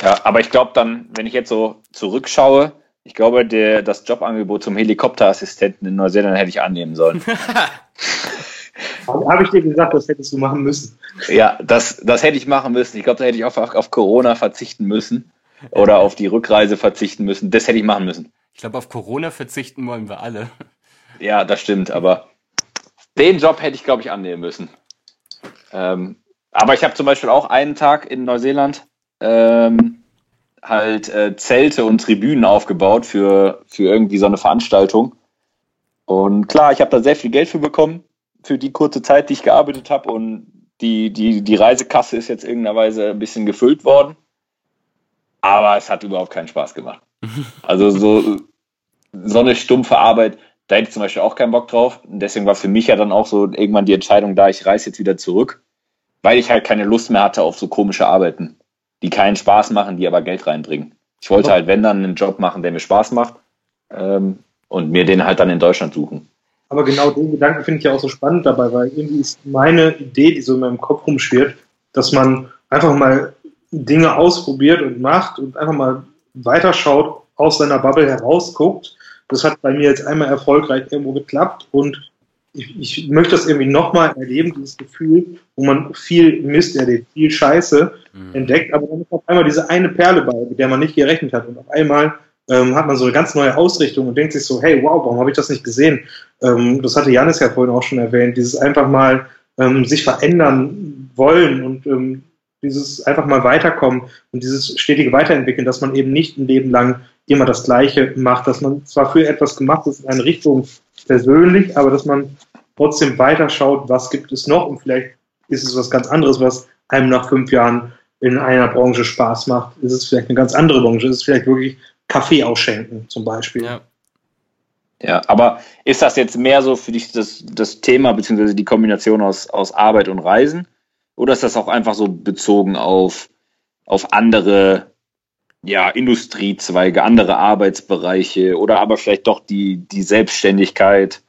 Ja, aber ich glaube dann, wenn ich jetzt so zurückschaue, ich glaube, der, das Jobangebot zum Helikopterassistenten in Neuseeland hätte ich annehmen sollen. Habe ich dir gesagt, das hättest du machen müssen. Ja, das, das hätte ich machen müssen. Ich glaube, da hätte ich auf, auf Corona verzichten müssen oder auf die Rückreise verzichten müssen. Das hätte ich machen müssen. Ich glaube, auf Corona verzichten wollen wir alle. Ja, das stimmt, aber den Job hätte ich, glaube ich, annehmen müssen. Ähm, aber ich habe zum Beispiel auch einen Tag in Neuseeland ähm, halt äh, Zelte und Tribünen aufgebaut für, für irgendwie so eine Veranstaltung. Und klar, ich habe da sehr viel Geld für bekommen, für die kurze Zeit, die ich gearbeitet habe. Und die, die, die Reisekasse ist jetzt irgendeiner Weise ein bisschen gefüllt worden. Aber es hat überhaupt keinen Spaß gemacht. Also so, so eine stumpfe Arbeit, da hätte ich zum Beispiel auch keinen Bock drauf. Und deswegen war für mich ja dann auch so irgendwann die Entscheidung da, ich reise jetzt wieder zurück, weil ich halt keine Lust mehr hatte auf so komische Arbeiten die keinen Spaß machen, die aber Geld reinbringen. Ich wollte halt, wenn dann, einen Job machen, der mir Spaß macht ähm, und mir den halt dann in Deutschland suchen. Aber genau den Gedanken finde ich ja auch so spannend dabei, weil irgendwie ist meine Idee, die so in meinem Kopf rumschwirrt, dass man einfach mal Dinge ausprobiert und macht und einfach mal weiterschaut, aus seiner Bubble herausguckt. Das hat bei mir jetzt einmal erfolgreich irgendwo geklappt und ich, ich möchte das irgendwie nochmal erleben, dieses Gefühl, wo man viel Mist erlebt, viel Scheiße mhm. entdeckt, aber dann ist auf einmal diese eine Perle bei, mit der man nicht gerechnet hat. Und auf einmal ähm, hat man so eine ganz neue Ausrichtung und denkt sich so, hey, wow, warum habe ich das nicht gesehen? Ähm, das hatte Janis ja vorhin auch schon erwähnt, dieses einfach mal ähm, sich verändern wollen und ähm, dieses einfach mal weiterkommen und dieses stetige Weiterentwickeln, dass man eben nicht ein Leben lang immer das Gleiche macht, dass man zwar für etwas gemacht ist in eine Richtung persönlich, aber dass man trotzdem weiterschaut, was gibt es noch und vielleicht ist es was ganz anderes, was einem nach fünf Jahren in einer Branche Spaß macht. Ist es vielleicht eine ganz andere Branche? Ist es vielleicht wirklich Kaffee ausschenken zum Beispiel? Ja. Ja, aber ist das jetzt mehr so für dich das, das Thema beziehungsweise die Kombination aus, aus Arbeit und Reisen? Oder ist das auch einfach so bezogen auf, auf andere ja, Industriezweige, andere Arbeitsbereiche oder aber vielleicht doch die, die Selbstständigkeit.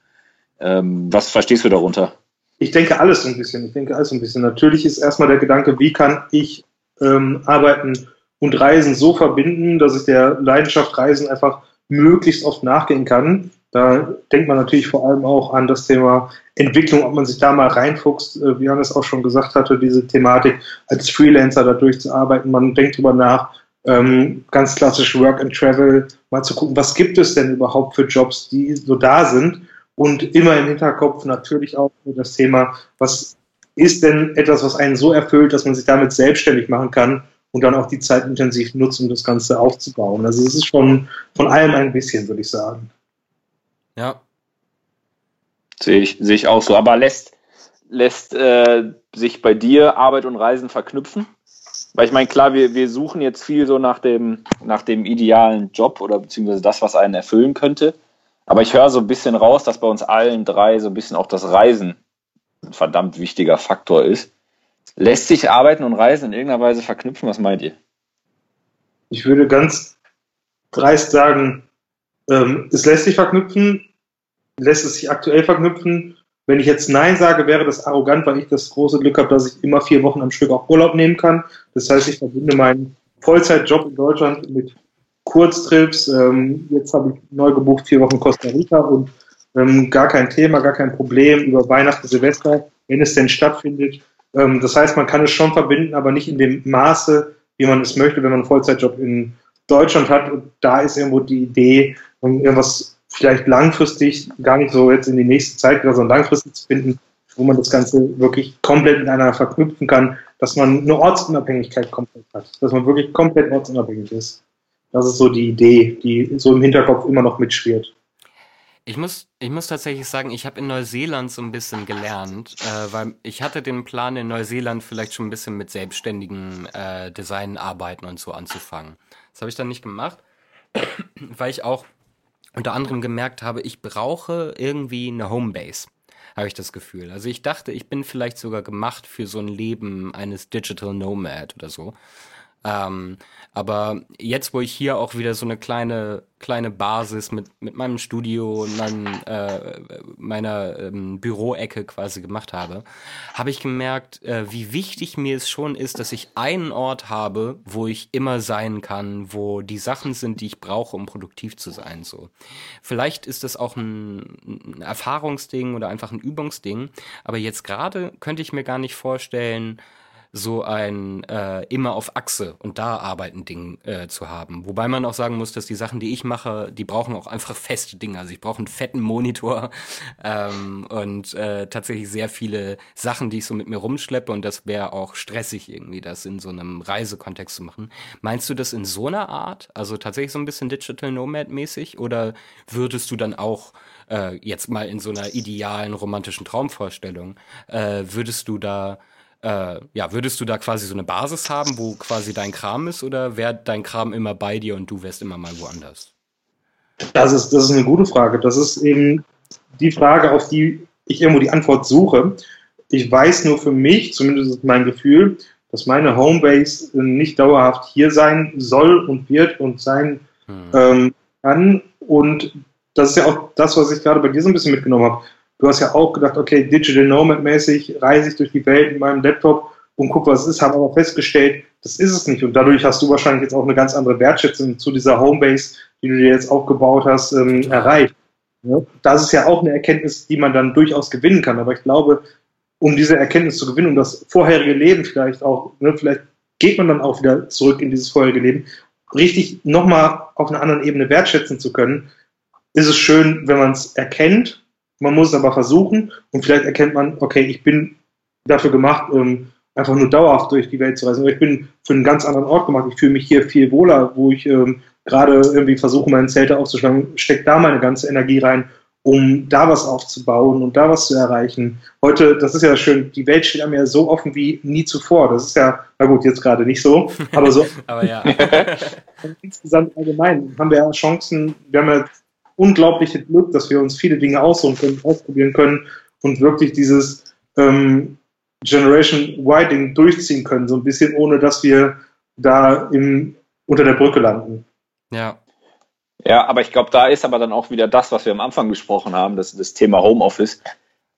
Ähm, was verstehst du darunter? Ich denke alles ein bisschen. Ich denke alles ein bisschen. Natürlich ist erstmal der Gedanke, wie kann ich ähm, Arbeiten und Reisen so verbinden, dass ich der Leidenschaft Reisen einfach möglichst oft nachgehen kann. Da denkt man natürlich vor allem auch an das Thema Entwicklung, ob man sich da mal reinfuchst, äh, wie Hannes auch schon gesagt hatte, diese Thematik als Freelancer da durchzuarbeiten. Man denkt drüber nach, ähm, ganz klassisch Work and Travel, mal zu gucken, was gibt es denn überhaupt für Jobs, die so da sind und immer im Hinterkopf natürlich auch das Thema, was ist denn etwas, was einen so erfüllt, dass man sich damit selbstständig machen kann und dann auch die Zeit intensiv nutzt, um das Ganze aufzubauen. Also es ist schon von allem ein bisschen, würde ich sagen. Ja. Sehe ich, sehe ich auch so. Aber lässt, lässt äh, sich bei dir Arbeit und Reisen verknüpfen? Weil ich meine, klar, wir, wir suchen jetzt viel so nach dem, nach dem idealen Job oder beziehungsweise das, was einen erfüllen könnte. Aber ich höre so ein bisschen raus, dass bei uns allen drei so ein bisschen auch das Reisen ein verdammt wichtiger Faktor ist. Lässt sich Arbeiten und Reisen in irgendeiner Weise verknüpfen? Was meint ihr? Ich würde ganz dreist sagen, ähm, es lässt sich verknüpfen, lässt es sich aktuell verknüpfen. Wenn ich jetzt Nein sage, wäre das arrogant, weil ich das große Glück habe, dass ich immer vier Wochen am Stück auch Urlaub nehmen kann. Das heißt, ich verbinde meinen Vollzeitjob in Deutschland mit Kurztrips. Ähm, jetzt habe ich neu gebucht vier Wochen Costa Rica und ähm, gar kein Thema, gar kein Problem über Weihnachten, Silvester, wenn es denn stattfindet. Ähm, das heißt, man kann es schon verbinden, aber nicht in dem Maße, wie man es möchte, wenn man einen Vollzeitjob in Deutschland hat. Und da ist irgendwo die Idee, irgendwas vielleicht langfristig, gar nicht so jetzt in die nächste Zeit, sondern langfristig zu finden, wo man das Ganze wirklich komplett miteinander verknüpfen kann, dass man eine Ortsunabhängigkeit komplett hat, dass man wirklich komplett ortsunabhängig ist. Das ist so die Idee, die so im Hinterkopf immer noch mitschwirrt. Ich muss, ich muss tatsächlich sagen, ich habe in Neuseeland so ein bisschen gelernt, äh, weil ich hatte den Plan, in Neuseeland vielleicht schon ein bisschen mit selbstständigen äh, Designarbeiten und so anzufangen. Das habe ich dann nicht gemacht, weil ich auch unter anderem gemerkt habe, ich brauche irgendwie eine Homebase, habe ich das Gefühl. Also ich dachte, ich bin vielleicht sogar gemacht für so ein Leben eines Digital Nomad oder so. Ähm, aber jetzt, wo ich hier auch wieder so eine kleine, kleine Basis mit, mit meinem Studio und meinem, äh, meiner ähm, Büroecke quasi gemacht habe, habe ich gemerkt, äh, wie wichtig mir es schon ist, dass ich einen Ort habe, wo ich immer sein kann, wo die Sachen sind, die ich brauche, um produktiv zu sein. So. Vielleicht ist das auch ein, ein Erfahrungsding oder einfach ein Übungsding, aber jetzt gerade könnte ich mir gar nicht vorstellen, so ein äh, immer auf Achse und da arbeiten Ding äh, zu haben. Wobei man auch sagen muss, dass die Sachen, die ich mache, die brauchen auch einfach feste Dinge. Also ich brauche einen fetten Monitor ähm, und äh, tatsächlich sehr viele Sachen, die ich so mit mir rumschleppe und das wäre auch stressig irgendwie, das in so einem Reisekontext zu machen. Meinst du das in so einer Art? Also tatsächlich so ein bisschen Digital Nomad mäßig oder würdest du dann auch äh, jetzt mal in so einer idealen romantischen Traumvorstellung, äh, würdest du da äh, ja, würdest du da quasi so eine Basis haben, wo quasi dein Kram ist, oder wäre dein Kram immer bei dir und du wärst immer mal woanders? Das ist, das ist eine gute Frage. Das ist eben die Frage, auf die ich irgendwo die Antwort suche. Ich weiß nur für mich, zumindest ist mein Gefühl, dass meine Homebase nicht dauerhaft hier sein soll und wird und sein hm. ähm, kann. Und das ist ja auch das, was ich gerade bei dir so ein bisschen mitgenommen habe. Du hast ja auch gedacht, okay, Digital Nomad-mäßig reise ich durch die Welt mit meinem Laptop und guck, was es ist, habe aber festgestellt, das ist es nicht. Und dadurch hast du wahrscheinlich jetzt auch eine ganz andere Wertschätzung zu dieser Homebase, die du dir jetzt aufgebaut hast, ähm, erreicht. Ja? Das ist ja auch eine Erkenntnis, die man dann durchaus gewinnen kann. Aber ich glaube, um diese Erkenntnis zu gewinnen, um das vorherige Leben vielleicht auch, ne, vielleicht geht man dann auch wieder zurück in dieses vorherige Leben, richtig nochmal auf einer anderen Ebene wertschätzen zu können, ist es schön, wenn man es erkennt man muss es aber versuchen und vielleicht erkennt man, okay, ich bin dafür gemacht, ähm, einfach nur dauerhaft durch die Welt zu reisen. ich bin für einen ganz anderen Ort gemacht. Ich fühle mich hier viel wohler, wo ich ähm, gerade irgendwie versuche, meine Zelte aufzuschlagen, stecke da meine ganze Energie rein, um da was aufzubauen und da was zu erreichen. Heute, das ist ja schön, die Welt steht einem ja so offen wie nie zuvor. Das ist ja, na gut, jetzt gerade nicht so, aber so. aber ja. insgesamt allgemein haben wir ja Chancen, wir haben ja unglaubliche Glück, dass wir uns viele Dinge aussuchen können, ausprobieren können und wirklich dieses ähm, Generation Y-Ding durchziehen können, so ein bisschen, ohne dass wir da im, unter der Brücke landen. Ja. Ja, aber ich glaube, da ist aber dann auch wieder das, was wir am Anfang gesprochen haben, das, das Thema Homeoffice,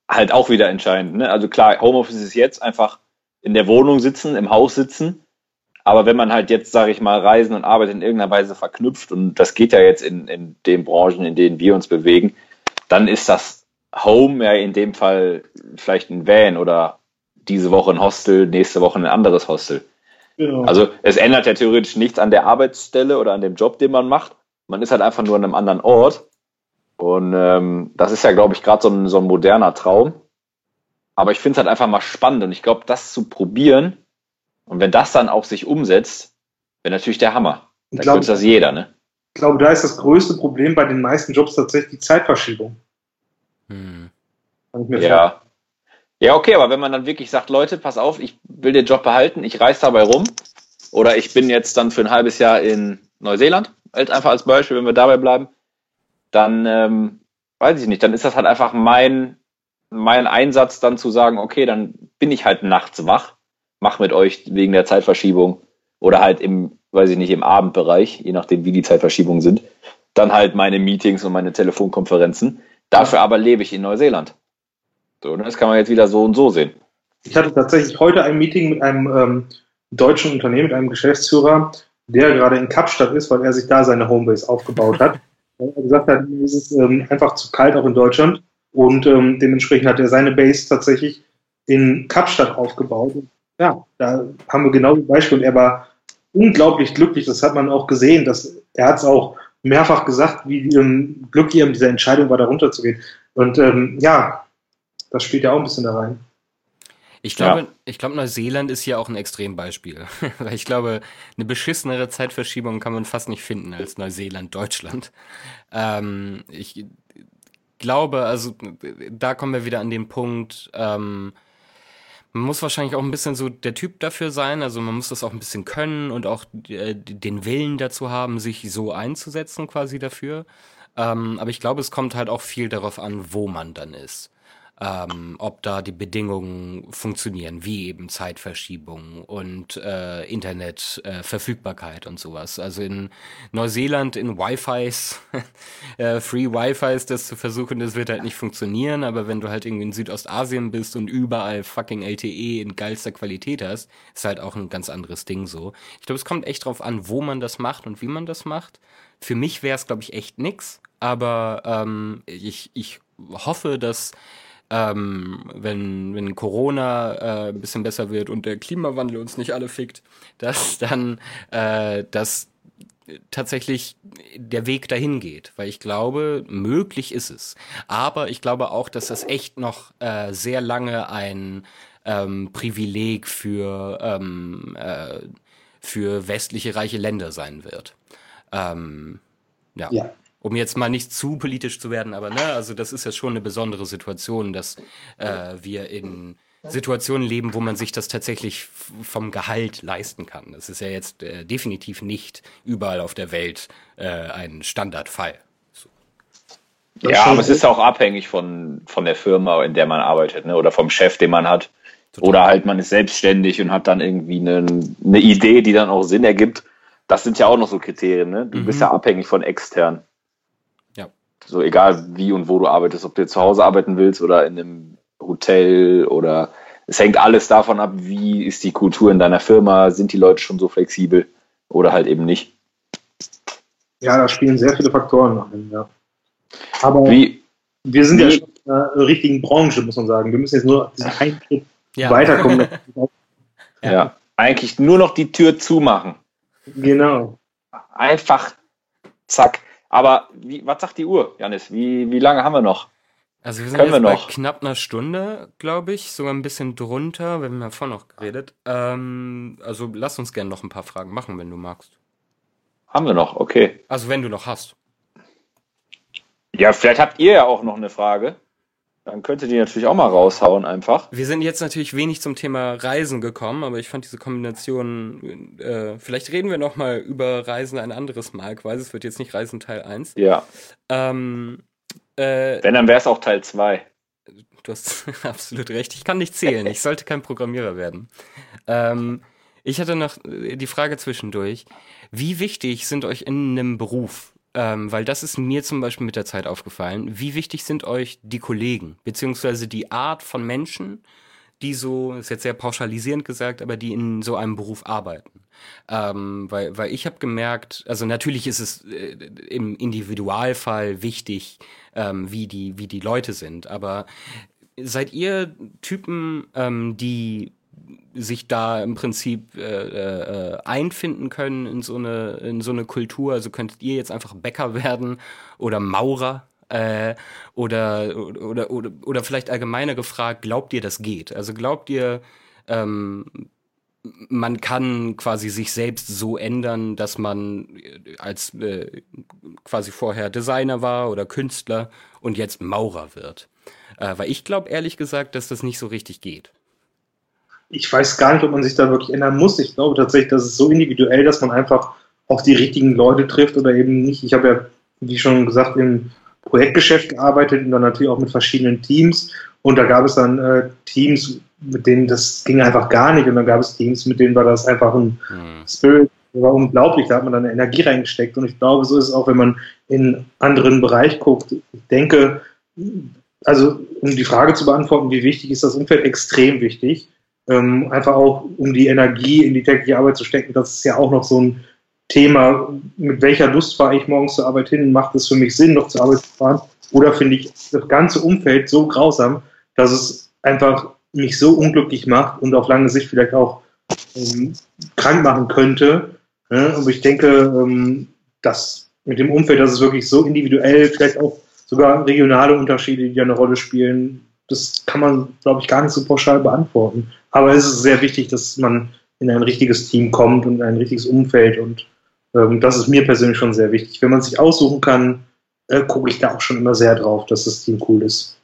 halt auch wieder entscheidend. Ne? Also klar, Homeoffice ist jetzt einfach in der Wohnung sitzen, im Haus sitzen aber wenn man halt jetzt, sage ich mal, Reisen und Arbeit in irgendeiner Weise verknüpft, und das geht ja jetzt in, in den Branchen, in denen wir uns bewegen, dann ist das Home ja in dem Fall vielleicht ein Van oder diese Woche ein Hostel, nächste Woche ein anderes Hostel. Genau. Also es ändert ja theoretisch nichts an der Arbeitsstelle oder an dem Job, den man macht. Man ist halt einfach nur an einem anderen Ort. Und ähm, das ist ja, glaube ich, gerade so ein, so ein moderner Traum. Aber ich finde es halt einfach mal spannend und ich glaube, das zu probieren, und wenn das dann auch sich umsetzt, wäre natürlich der Hammer. Da glaube, das jeder, ne? Ich glaube, da ist das größte Problem bei den meisten Jobs tatsächlich die Zeitverschiebung. Hm. Ja. Ja, okay, aber wenn man dann wirklich sagt, Leute, pass auf, ich will den Job behalten, ich reise dabei rum, oder ich bin jetzt dann für ein halbes Jahr in Neuseeland, halt einfach als Beispiel, wenn wir dabei bleiben, dann ähm, weiß ich nicht, dann ist das halt einfach mein, mein Einsatz, dann zu sagen, okay, dann bin ich halt nachts wach mach mit euch wegen der Zeitverschiebung oder halt im weiß ich nicht, im Abendbereich, je nachdem, wie die Zeitverschiebungen sind. Dann halt meine Meetings und meine Telefonkonferenzen. Dafür aber lebe ich in Neuseeland. So, das kann man jetzt wieder so und so sehen. Ich hatte tatsächlich heute ein Meeting mit einem ähm, deutschen Unternehmen, mit einem Geschäftsführer, der gerade in Kapstadt ist, weil er sich da seine Homebase aufgebaut hat. Weil er gesagt hat, es ist ähm, einfach zu kalt auch in Deutschland und ähm, dementsprechend hat er seine Base tatsächlich in Kapstadt aufgebaut. Ja, da haben wir genau das Beispiel. Und er war unglaublich glücklich. Das hat man auch gesehen. Dass, er hat es auch mehrfach gesagt, wie ähm, glücklich ihm diese Entscheidung war, da runterzugehen. Und ähm, ja, das spielt ja auch ein bisschen da rein. Ich glaube, ja. ich glaube, Neuseeland ist hier auch ein Extrembeispiel. Weil ich glaube, eine beschissenere Zeitverschiebung kann man fast nicht finden als Neuseeland, Deutschland. Ähm, ich glaube, also da kommen wir wieder an den Punkt, ähm, man muss wahrscheinlich auch ein bisschen so der Typ dafür sein, also man muss das auch ein bisschen können und auch äh, den Willen dazu haben, sich so einzusetzen quasi dafür. Ähm, aber ich glaube, es kommt halt auch viel darauf an, wo man dann ist ähm, ob da die Bedingungen funktionieren, wie eben Zeitverschiebung und äh, Internetverfügbarkeit äh, und sowas. Also in Neuseeland in Wi-Fis, äh, Free Wi-Fis, das zu versuchen, das wird halt nicht funktionieren, aber wenn du halt irgendwie in Südostasien bist und überall fucking LTE in geilster Qualität hast, ist halt auch ein ganz anderes Ding so. Ich glaube, es kommt echt drauf an, wo man das macht und wie man das macht. Für mich wäre es, glaube ich, echt nix, aber ähm, ich, ich hoffe, dass ähm, wenn, wenn Corona äh, ein bisschen besser wird und der Klimawandel uns nicht alle fickt, dass dann äh, das tatsächlich der Weg dahin geht, weil ich glaube, möglich ist es. Aber ich glaube auch, dass das echt noch äh, sehr lange ein ähm, Privileg für, ähm, äh, für westliche reiche Länder sein wird. Ähm, ja. ja um jetzt mal nicht zu politisch zu werden, aber ne, also das ist ja schon eine besondere Situation, dass äh, wir in Situationen leben, wo man sich das tatsächlich vom Gehalt leisten kann. Das ist ja jetzt äh, definitiv nicht überall auf der Welt äh, ein Standardfall. So. Ja, aber es ist auch abhängig von, von der Firma, in der man arbeitet, ne? oder vom Chef, den man hat. Total. Oder halt man ist selbstständig und hat dann irgendwie eine, eine Idee, die dann auch Sinn ergibt. Das sind ja auch noch so Kriterien. Ne? Du mhm. bist ja abhängig von extern. So egal wie und wo du arbeitest, ob du zu Hause arbeiten willst oder in einem Hotel oder es hängt alles davon ab, wie ist die Kultur in deiner Firma, sind die Leute schon so flexibel oder halt eben nicht. Ja, da spielen sehr viele Faktoren noch hin, ja. Aber wie, wir sind wie, ja schon in einer richtigen Branche, muss man sagen. Wir müssen jetzt nur diesen einen Schritt ja. weiterkommen. ja. ja, eigentlich nur noch die Tür zumachen. Genau. Einfach zack. Aber wie, was sagt die Uhr, Janis? Wie, wie lange haben wir noch? Also wir sind Können jetzt wir noch? bei knapp einer Stunde, glaube ich, sogar ein bisschen drunter. Wir haben ja vorhin noch geredet. Ähm, also lass uns gerne noch ein paar Fragen machen, wenn du magst. Haben wir noch, okay. Also wenn du noch hast. Ja, vielleicht habt ihr ja auch noch eine Frage. Dann könntet ihr natürlich auch mal raushauen einfach. Wir sind jetzt natürlich wenig zum Thema Reisen gekommen, aber ich fand diese Kombination, äh, vielleicht reden wir nochmal über Reisen ein anderes Mal quasi. Es wird jetzt nicht Reisen Teil 1. Ja. Ähm, äh, Wenn, dann wäre es auch Teil 2. Du hast absolut recht. Ich kann nicht zählen. Ich sollte kein Programmierer werden. Ähm, ich hatte noch die Frage zwischendurch. Wie wichtig sind euch in einem Beruf ähm, weil das ist mir zum Beispiel mit der Zeit aufgefallen. Wie wichtig sind euch die Kollegen, beziehungsweise die Art von Menschen, die so, ist jetzt sehr pauschalisierend gesagt, aber die in so einem Beruf arbeiten. Ähm, weil, weil ich habe gemerkt, also natürlich ist es äh, im Individualfall wichtig, ähm, wie, die, wie die Leute sind, aber seid ihr Typen, ähm, die sich da im Prinzip äh, äh, einfinden können in so eine in so eine Kultur. Also könntet ihr jetzt einfach Bäcker werden oder Maurer äh, oder, oder oder oder vielleicht allgemeiner gefragt, glaubt ihr, das geht? Also glaubt ihr, ähm, man kann quasi sich selbst so ändern, dass man als äh, quasi vorher Designer war oder Künstler und jetzt Maurer wird. Äh, weil ich glaube ehrlich gesagt, dass das nicht so richtig geht ich weiß gar nicht, ob man sich da wirklich ändern muss. Ich glaube tatsächlich, das ist so individuell, dass man einfach auf die richtigen Leute trifft oder eben nicht. Ich habe ja, wie schon gesagt, im Projektgeschäft gearbeitet und dann natürlich auch mit verschiedenen Teams. Und da gab es dann äh, Teams, mit denen das ging einfach gar nicht. Und dann gab es Teams, mit denen war das einfach ein mhm. Spirit, war unglaublich, da hat man dann Energie reingesteckt und ich glaube, so ist es auch, wenn man in einen anderen Bereich guckt. Ich denke, also um die Frage zu beantworten, wie wichtig ist das Umfeld, extrem wichtig. Ähm, einfach auch, um die Energie in die tägliche Arbeit zu stecken, das ist ja auch noch so ein Thema, mit welcher Lust fahre ich morgens zur Arbeit hin, macht es für mich Sinn, noch zur Arbeit zu fahren? Oder finde ich das ganze Umfeld so grausam, dass es einfach mich so unglücklich macht und auf lange Sicht vielleicht auch ähm, krank machen könnte. Ja, aber ich denke, ähm, dass mit dem Umfeld, dass es wirklich so individuell, vielleicht auch sogar regionale Unterschiede, die eine Rolle spielen, das kann man, glaube ich, gar nicht so pauschal beantworten. Aber es ist sehr wichtig, dass man in ein richtiges Team kommt und in ein richtiges Umfeld und ähm, das ist mir persönlich schon sehr wichtig. Wenn man sich aussuchen kann, äh, gucke ich da auch schon immer sehr drauf, dass das Team cool ist.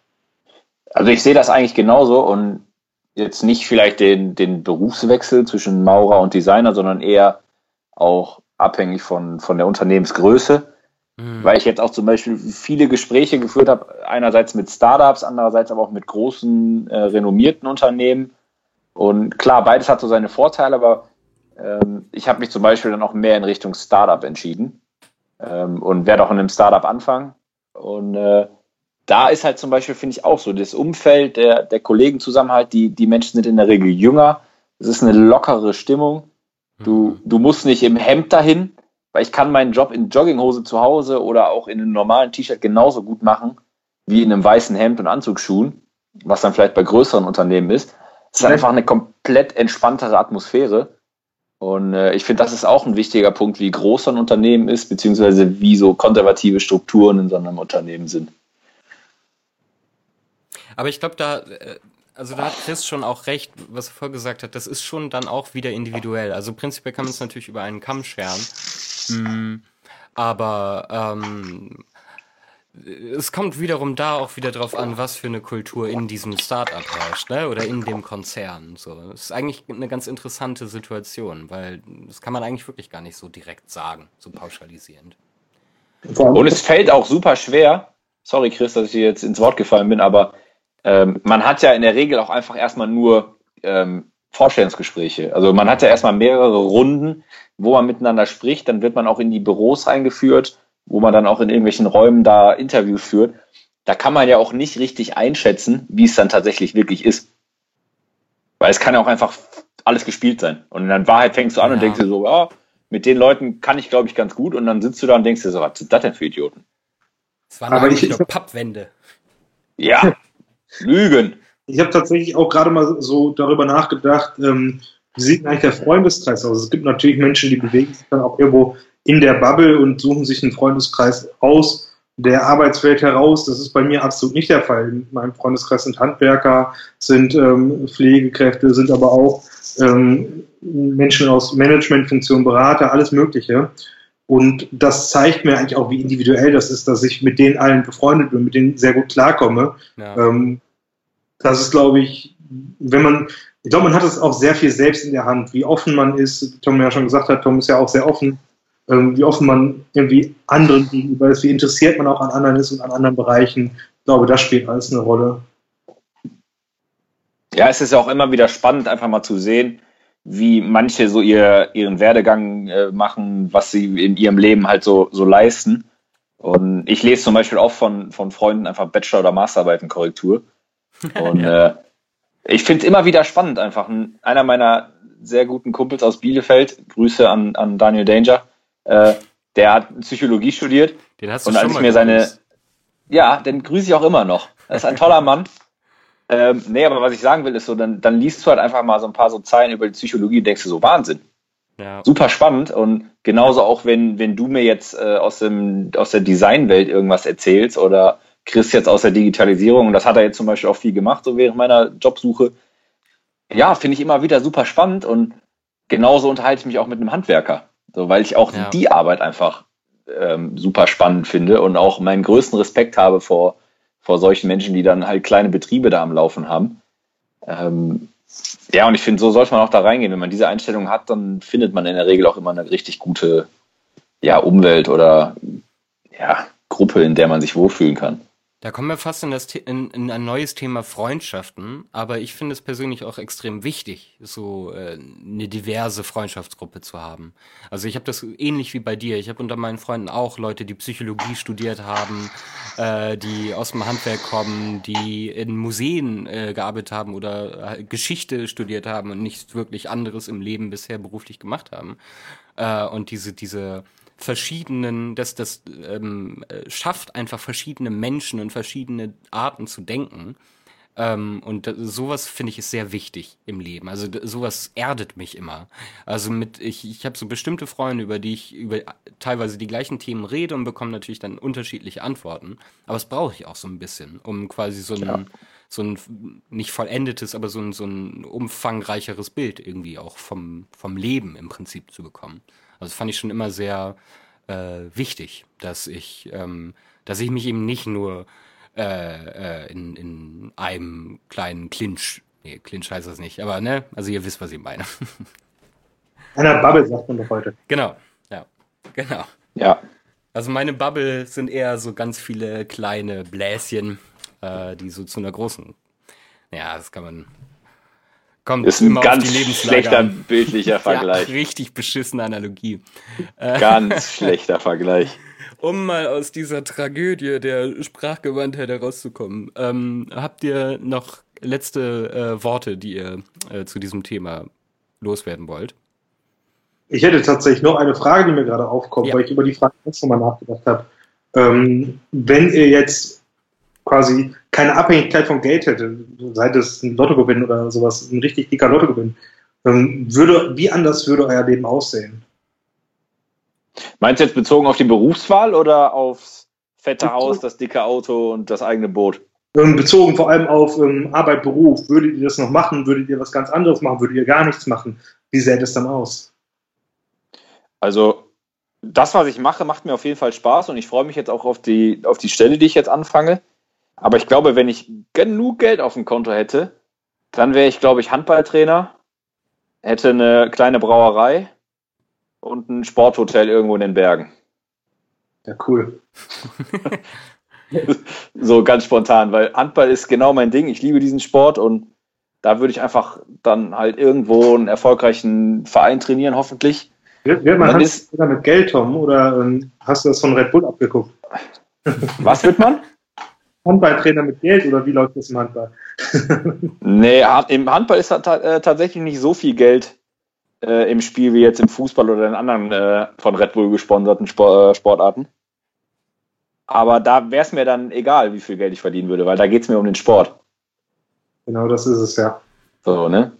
Also ich sehe das eigentlich genauso und jetzt nicht vielleicht den, den Berufswechsel zwischen Maurer und Designer, sondern eher auch abhängig von, von der Unternehmensgröße. Mhm. Weil ich jetzt auch zum Beispiel viele Gespräche geführt habe, einerseits mit Startups, andererseits aber auch mit großen, äh, renommierten Unternehmen. Und klar, beides hat so seine Vorteile, aber ähm, ich habe mich zum Beispiel dann auch mehr in Richtung Startup entschieden ähm, und werde auch in einem Startup anfangen. Und äh, da ist halt zum Beispiel, finde ich auch so, das Umfeld der, der Kollegenzusammenhalt, die, die Menschen sind in der Regel jünger. Es ist eine lockere Stimmung. Du, mhm. du musst nicht im Hemd dahin, weil ich kann meinen Job in Jogginghose zu Hause oder auch in einem normalen T-Shirt genauso gut machen wie in einem weißen Hemd und Anzugsschuhen, was dann vielleicht bei größeren Unternehmen ist. Es ist einfach eine komplett entspanntere Atmosphäre. Und äh, ich finde, das ist auch ein wichtiger Punkt, wie groß ein Unternehmen ist, beziehungsweise wie so konservative Strukturen in so einem Unternehmen sind. Aber ich glaube, da, äh, also da hat Chris schon auch recht, was er vorher gesagt hat, das ist schon dann auch wieder individuell. Also prinzipiell kann man es natürlich über einen Kamm scheren. Mhm. Aber ähm, es kommt wiederum da auch wieder drauf an, was für eine Kultur in diesem Startup herrscht, ne? Oder in dem Konzern. So, das ist eigentlich eine ganz interessante Situation, weil das kann man eigentlich wirklich gar nicht so direkt sagen, so pauschalisierend. Und es fällt auch super schwer. Sorry, Chris, dass ich jetzt ins Wort gefallen bin, aber ähm, man hat ja in der Regel auch einfach erstmal nur ähm, Vorstellungsgespräche. Also man hat ja erstmal mehrere Runden, wo man miteinander spricht. Dann wird man auch in die Büros eingeführt wo man dann auch in irgendwelchen Räumen da Interviews führt, da kann man ja auch nicht richtig einschätzen, wie es dann tatsächlich wirklich ist. Weil es kann ja auch einfach alles gespielt sein. Und in Wahrheit fängst du an ja. und denkst dir so, ja, mit den Leuten kann ich, glaube ich, ganz gut. Und dann sitzt du da und denkst dir so, was sind das denn für Idioten? Das waren aber ich, nur Pappwände. Ja, Lügen. Ich habe tatsächlich auch gerade mal so darüber nachgedacht, ähm, wie sieht eigentlich der Freundeskreis aus? Es gibt natürlich Menschen, die bewegen sich dann auch irgendwo in der Bubble und suchen sich einen Freundeskreis aus der Arbeitswelt heraus. Das ist bei mir absolut nicht der Fall. In meinem Freundeskreis sind Handwerker, sind ähm, Pflegekräfte, sind aber auch ähm, Menschen aus Managementfunktionen, Berater, alles Mögliche. Und das zeigt mir eigentlich auch, wie individuell das ist, dass ich mit denen allen befreundet bin, mit denen sehr gut klarkomme. Ja. Ähm, das ist, glaube ich, wenn man, ich glaube, man hat es auch sehr viel selbst in der Hand, wie offen man ist. Tom ja schon gesagt hat, Tom ist ja auch sehr offen ähm, wie offen man irgendwie anderen gegenüber ist, wie interessiert man auch an anderen ist und an anderen Bereichen. Ich glaube, das spielt alles eine Rolle. Ja, es ist ja auch immer wieder spannend, einfach mal zu sehen, wie manche so ihr, ihren Werdegang äh, machen, was sie in ihrem Leben halt so, so leisten. Und ich lese zum Beispiel auch von, von Freunden einfach Bachelor- oder Masterarbeitenkorrektur. Und ja. äh, ich finde es immer wieder spannend, einfach. Einer meiner sehr guten Kumpels aus Bielefeld, Grüße an, an Daniel Danger, äh, der hat Psychologie studiert. Den hast du und als ich mir seine, ja, den grüße ich auch immer noch. Das ist ein toller Mann. Ähm, nee, aber was ich sagen will, ist so, dann, dann liest du halt einfach mal so ein paar so Zeilen über die Psychologie und denkst du so, Wahnsinn. Ja. Super spannend und genauso auch, wenn, wenn du mir jetzt äh, aus, dem, aus der Designwelt irgendwas erzählst oder Chris jetzt aus der Digitalisierung, und das hat er jetzt zum Beispiel auch viel gemacht, so während meiner Jobsuche. Ja, finde ich immer wieder super spannend und genauso unterhalte ich mich auch mit einem Handwerker. So, weil ich auch ja. die Arbeit einfach ähm, super spannend finde und auch meinen größten Respekt habe vor, vor solchen Menschen, die dann halt kleine Betriebe da am Laufen haben. Ähm, ja, und ich finde, so sollte man auch da reingehen. Wenn man diese Einstellung hat, dann findet man in der Regel auch immer eine richtig gute ja, Umwelt oder ja, Gruppe, in der man sich wohlfühlen kann. Da kommen wir fast in, das, in, in ein neues Thema Freundschaften, aber ich finde es persönlich auch extrem wichtig, so äh, eine diverse Freundschaftsgruppe zu haben. Also ich habe das ähnlich wie bei dir. Ich habe unter meinen Freunden auch Leute, die Psychologie studiert haben, äh, die aus dem Handwerk kommen, die in Museen äh, gearbeitet haben oder äh, Geschichte studiert haben und nichts wirklich anderes im Leben bisher beruflich gemacht haben. Äh, und diese, diese verschiedenen, das, das ähm, schafft einfach verschiedene Menschen und verschiedene Arten zu denken. Ähm, und sowas finde ich ist sehr wichtig im Leben. Also sowas erdet mich immer. Also mit ich, ich habe so bestimmte Freunde, über die ich über teilweise die gleichen Themen rede und bekomme natürlich dann unterschiedliche Antworten. Aber es brauche ich auch so ein bisschen, um quasi so ein ja. so ein nicht vollendetes, aber so ein so ein umfangreicheres Bild irgendwie auch vom vom Leben im Prinzip zu bekommen. Also fand ich schon immer sehr äh, wichtig, dass ich, ähm, dass ich mich eben nicht nur äh, äh, in, in einem kleinen Clinch, nee, Clinch heißt das nicht, aber ne, also ihr wisst, was ich meine. Einer Bubble sagt man doch heute. Genau, ja, genau. Ja. Also meine Bubble sind eher so ganz viele kleine Bläschen, äh, die so zu einer großen, ja, das kann man Kommt ist ein ganz schlechter bildlicher Vergleich. Ja, richtig beschissene Analogie. Äh, ganz schlechter Vergleich. Um mal aus dieser Tragödie der Sprachgewandtheit herauszukommen, ähm, habt ihr noch letzte äh, Worte, die ihr äh, zu diesem Thema loswerden wollt? Ich hätte tatsächlich noch eine Frage, die mir gerade aufkommt, ja. weil ich über die Frage jetzt nochmal nachgedacht habe. Ähm, wenn ihr jetzt quasi keine Abhängigkeit von Geld hätte, sei es ein Lottogewinn oder sowas, ein richtig dicker Lottogewinn, würde, wie anders würde euer Leben aussehen? Meinst du jetzt bezogen auf die Berufswahl oder aufs fette Haus, das dicke Auto und das eigene Boot? Ähm, bezogen vor allem auf ähm, Arbeit, Beruf. Würdet ihr das noch machen? Würdet ihr was ganz anderes machen? Würdet ihr gar nichts machen? Wie sähe das dann aus? Also, das, was ich mache, macht mir auf jeden Fall Spaß und ich freue mich jetzt auch auf die, auf die Stelle, die ich jetzt anfange. Aber ich glaube, wenn ich genug Geld auf dem Konto hätte, dann wäre ich, glaube ich, Handballtrainer, hätte eine kleine Brauerei und ein Sporthotel irgendwo in den Bergen. Ja, cool. so ganz spontan, weil Handball ist genau mein Ding. Ich liebe diesen Sport und da würde ich einfach dann halt irgendwo einen erfolgreichen Verein trainieren, hoffentlich. Wird, wird man Handball mit Geld, Tom, oder ähm, hast du das von Red Bull abgeguckt? Was wird man? Handballtrainer mit Geld oder wie läuft das im Handball? nee, im Handball ist äh, tatsächlich nicht so viel Geld äh, im Spiel wie jetzt im Fußball oder in anderen äh, von Red Bull gesponserten Sport, äh, Sportarten. Aber da wäre es mir dann egal, wie viel Geld ich verdienen würde, weil da geht es mir um den Sport. Genau, das ist es ja. So, ne?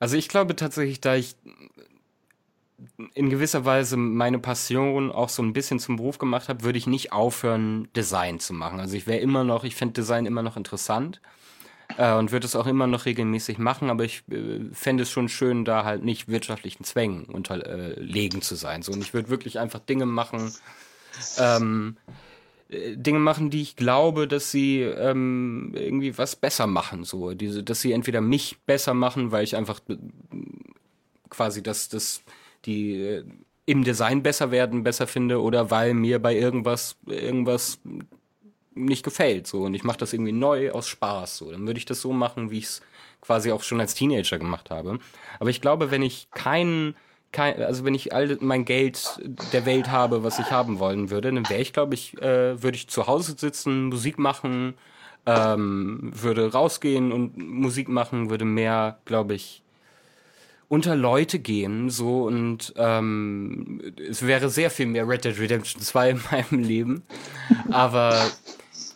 Also ich glaube tatsächlich, da ich in gewisser Weise meine Passion auch so ein bisschen zum Beruf gemacht habe, würde ich nicht aufhören, Design zu machen. Also ich wäre immer noch, ich finde Design immer noch interessant äh, und würde es auch immer noch regelmäßig machen, aber ich äh, fände es schon schön, da halt nicht wirtschaftlichen Zwängen unterlegen zu sein. So, und ich würde wirklich einfach Dinge machen, ähm, äh, Dinge machen, die ich glaube, dass sie ähm, irgendwie was besser machen. So, diese, dass sie entweder mich besser machen, weil ich einfach äh, quasi das, das die äh, im Design besser werden, besser finde oder weil mir bei irgendwas irgendwas nicht gefällt so und ich mache das irgendwie neu aus Spaß so, dann würde ich das so machen, wie ich es quasi auch schon als Teenager gemacht habe. Aber ich glaube, wenn ich keinen kein, also wenn ich all mein Geld der Welt habe, was ich haben wollen würde, dann wäre ich, glaube ich, äh, würde ich zu Hause sitzen, Musik machen, ähm, würde rausgehen und Musik machen, würde mehr, glaube ich, unter Leute gehen, so und ähm, es wäre sehr viel mehr Red Dead Redemption 2 in meinem Leben. Aber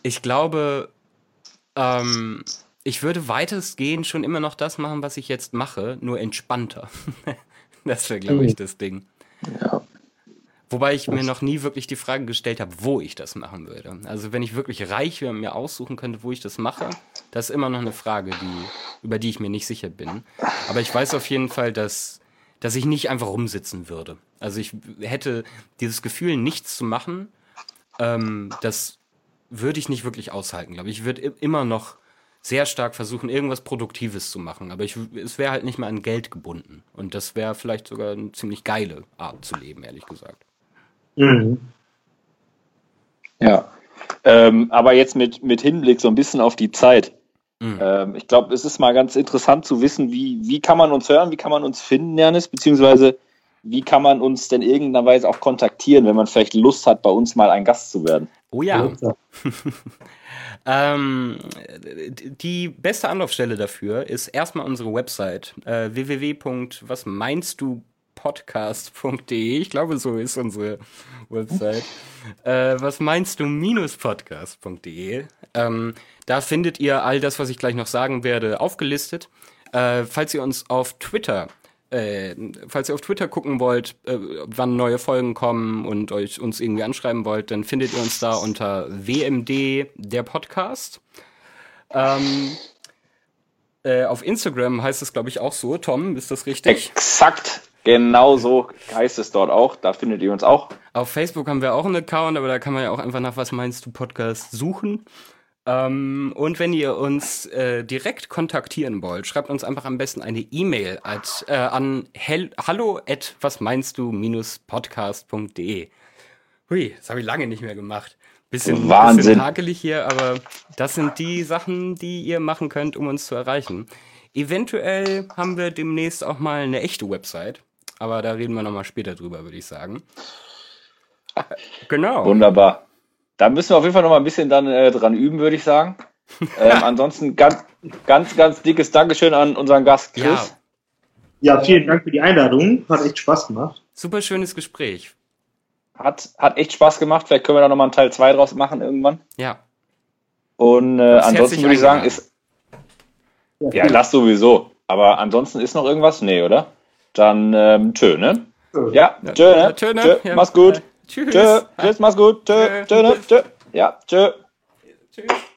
ich glaube, ähm, ich würde weitestgehend schon immer noch das machen, was ich jetzt mache, nur entspannter. das wäre, glaube ich, hm. das Ding. Ja. Wobei ich mir noch nie wirklich die Frage gestellt habe, wo ich das machen würde. Also wenn ich wirklich reich wäre und mir aussuchen könnte, wo ich das mache, das ist immer noch eine Frage, die, über die ich mir nicht sicher bin. Aber ich weiß auf jeden Fall, dass, dass ich nicht einfach rumsitzen würde. Also ich hätte dieses Gefühl, nichts zu machen, ähm, das würde ich nicht wirklich aushalten, glaube ich. Ich würde immer noch sehr stark versuchen, irgendwas Produktives zu machen. Aber ich, es wäre halt nicht mehr an Geld gebunden. Und das wäre vielleicht sogar eine ziemlich geile Art zu leben, ehrlich gesagt. Mhm. Ja. Ähm, aber jetzt mit, mit Hinblick so ein bisschen auf die Zeit. Mhm. Ähm, ich glaube, es ist mal ganz interessant zu wissen, wie, wie kann man uns hören, wie kann man uns finden, Janis, beziehungsweise wie kann man uns denn irgendeiner Weise auch kontaktieren, wenn man vielleicht Lust hat, bei uns mal ein Gast zu werden? Oh ja. ähm, die beste Anlaufstelle dafür ist erstmal unsere Website äh, www.wasmeinstdu podcast.de. Ich glaube, so ist unsere Website. äh, was meinst du minus podcast.de? Ähm, da findet ihr all das, was ich gleich noch sagen werde, aufgelistet. Äh, falls ihr uns auf Twitter äh, falls ihr auf Twitter gucken wollt, äh, wann neue Folgen kommen und euch uns irgendwie anschreiben wollt, dann findet ihr uns da unter WMD der Podcast. Ähm, äh, auf Instagram heißt es, glaube ich, auch so. Tom, ist das richtig? Exakt. Genau so heißt es dort auch. Da findet ihr uns auch. Auf Facebook haben wir auch einen Account, aber da kann man ja auch einfach nach Was meinst du Podcast suchen. Ähm, und wenn ihr uns äh, direkt kontaktieren wollt, schreibt uns einfach am besten eine E-Mail äh, an hallo at was meinst du podcast.de. Hui, das habe ich lange nicht mehr gemacht. Bisschen, Wahnsinn. bisschen hakelig hier, aber das sind die Sachen, die ihr machen könnt, um uns zu erreichen. Eventuell haben wir demnächst auch mal eine echte Website, aber da reden wir nochmal später drüber, würde ich sagen. Genau. Wunderbar. Da müssen wir auf jeden Fall noch mal ein bisschen dann äh, dran üben, würde ich sagen. Ähm, ansonsten ganz, ganz, ganz dickes Dankeschön an unseren Gast Chris. Ja. ja, vielen Dank für die Einladung. Hat echt Spaß gemacht. Super schönes Gespräch. Hat, hat echt Spaß gemacht. Vielleicht können wir da noch mal einen Teil 2 draus machen irgendwann. Ja. Und äh, ansonsten würde ich sagen, ist. Ja, ja lass sowieso. Aber ansonsten ist noch irgendwas? Nee, oder? Dann ähm, tschö, ne? Ja, tschö, ne? Tschö, ne? Tschö, ja. Mach's gut. Tschüss. Tschö. Tschüss, mach's gut. Tschö. Tschö. Tschö. Ja, tschö. Tschüss.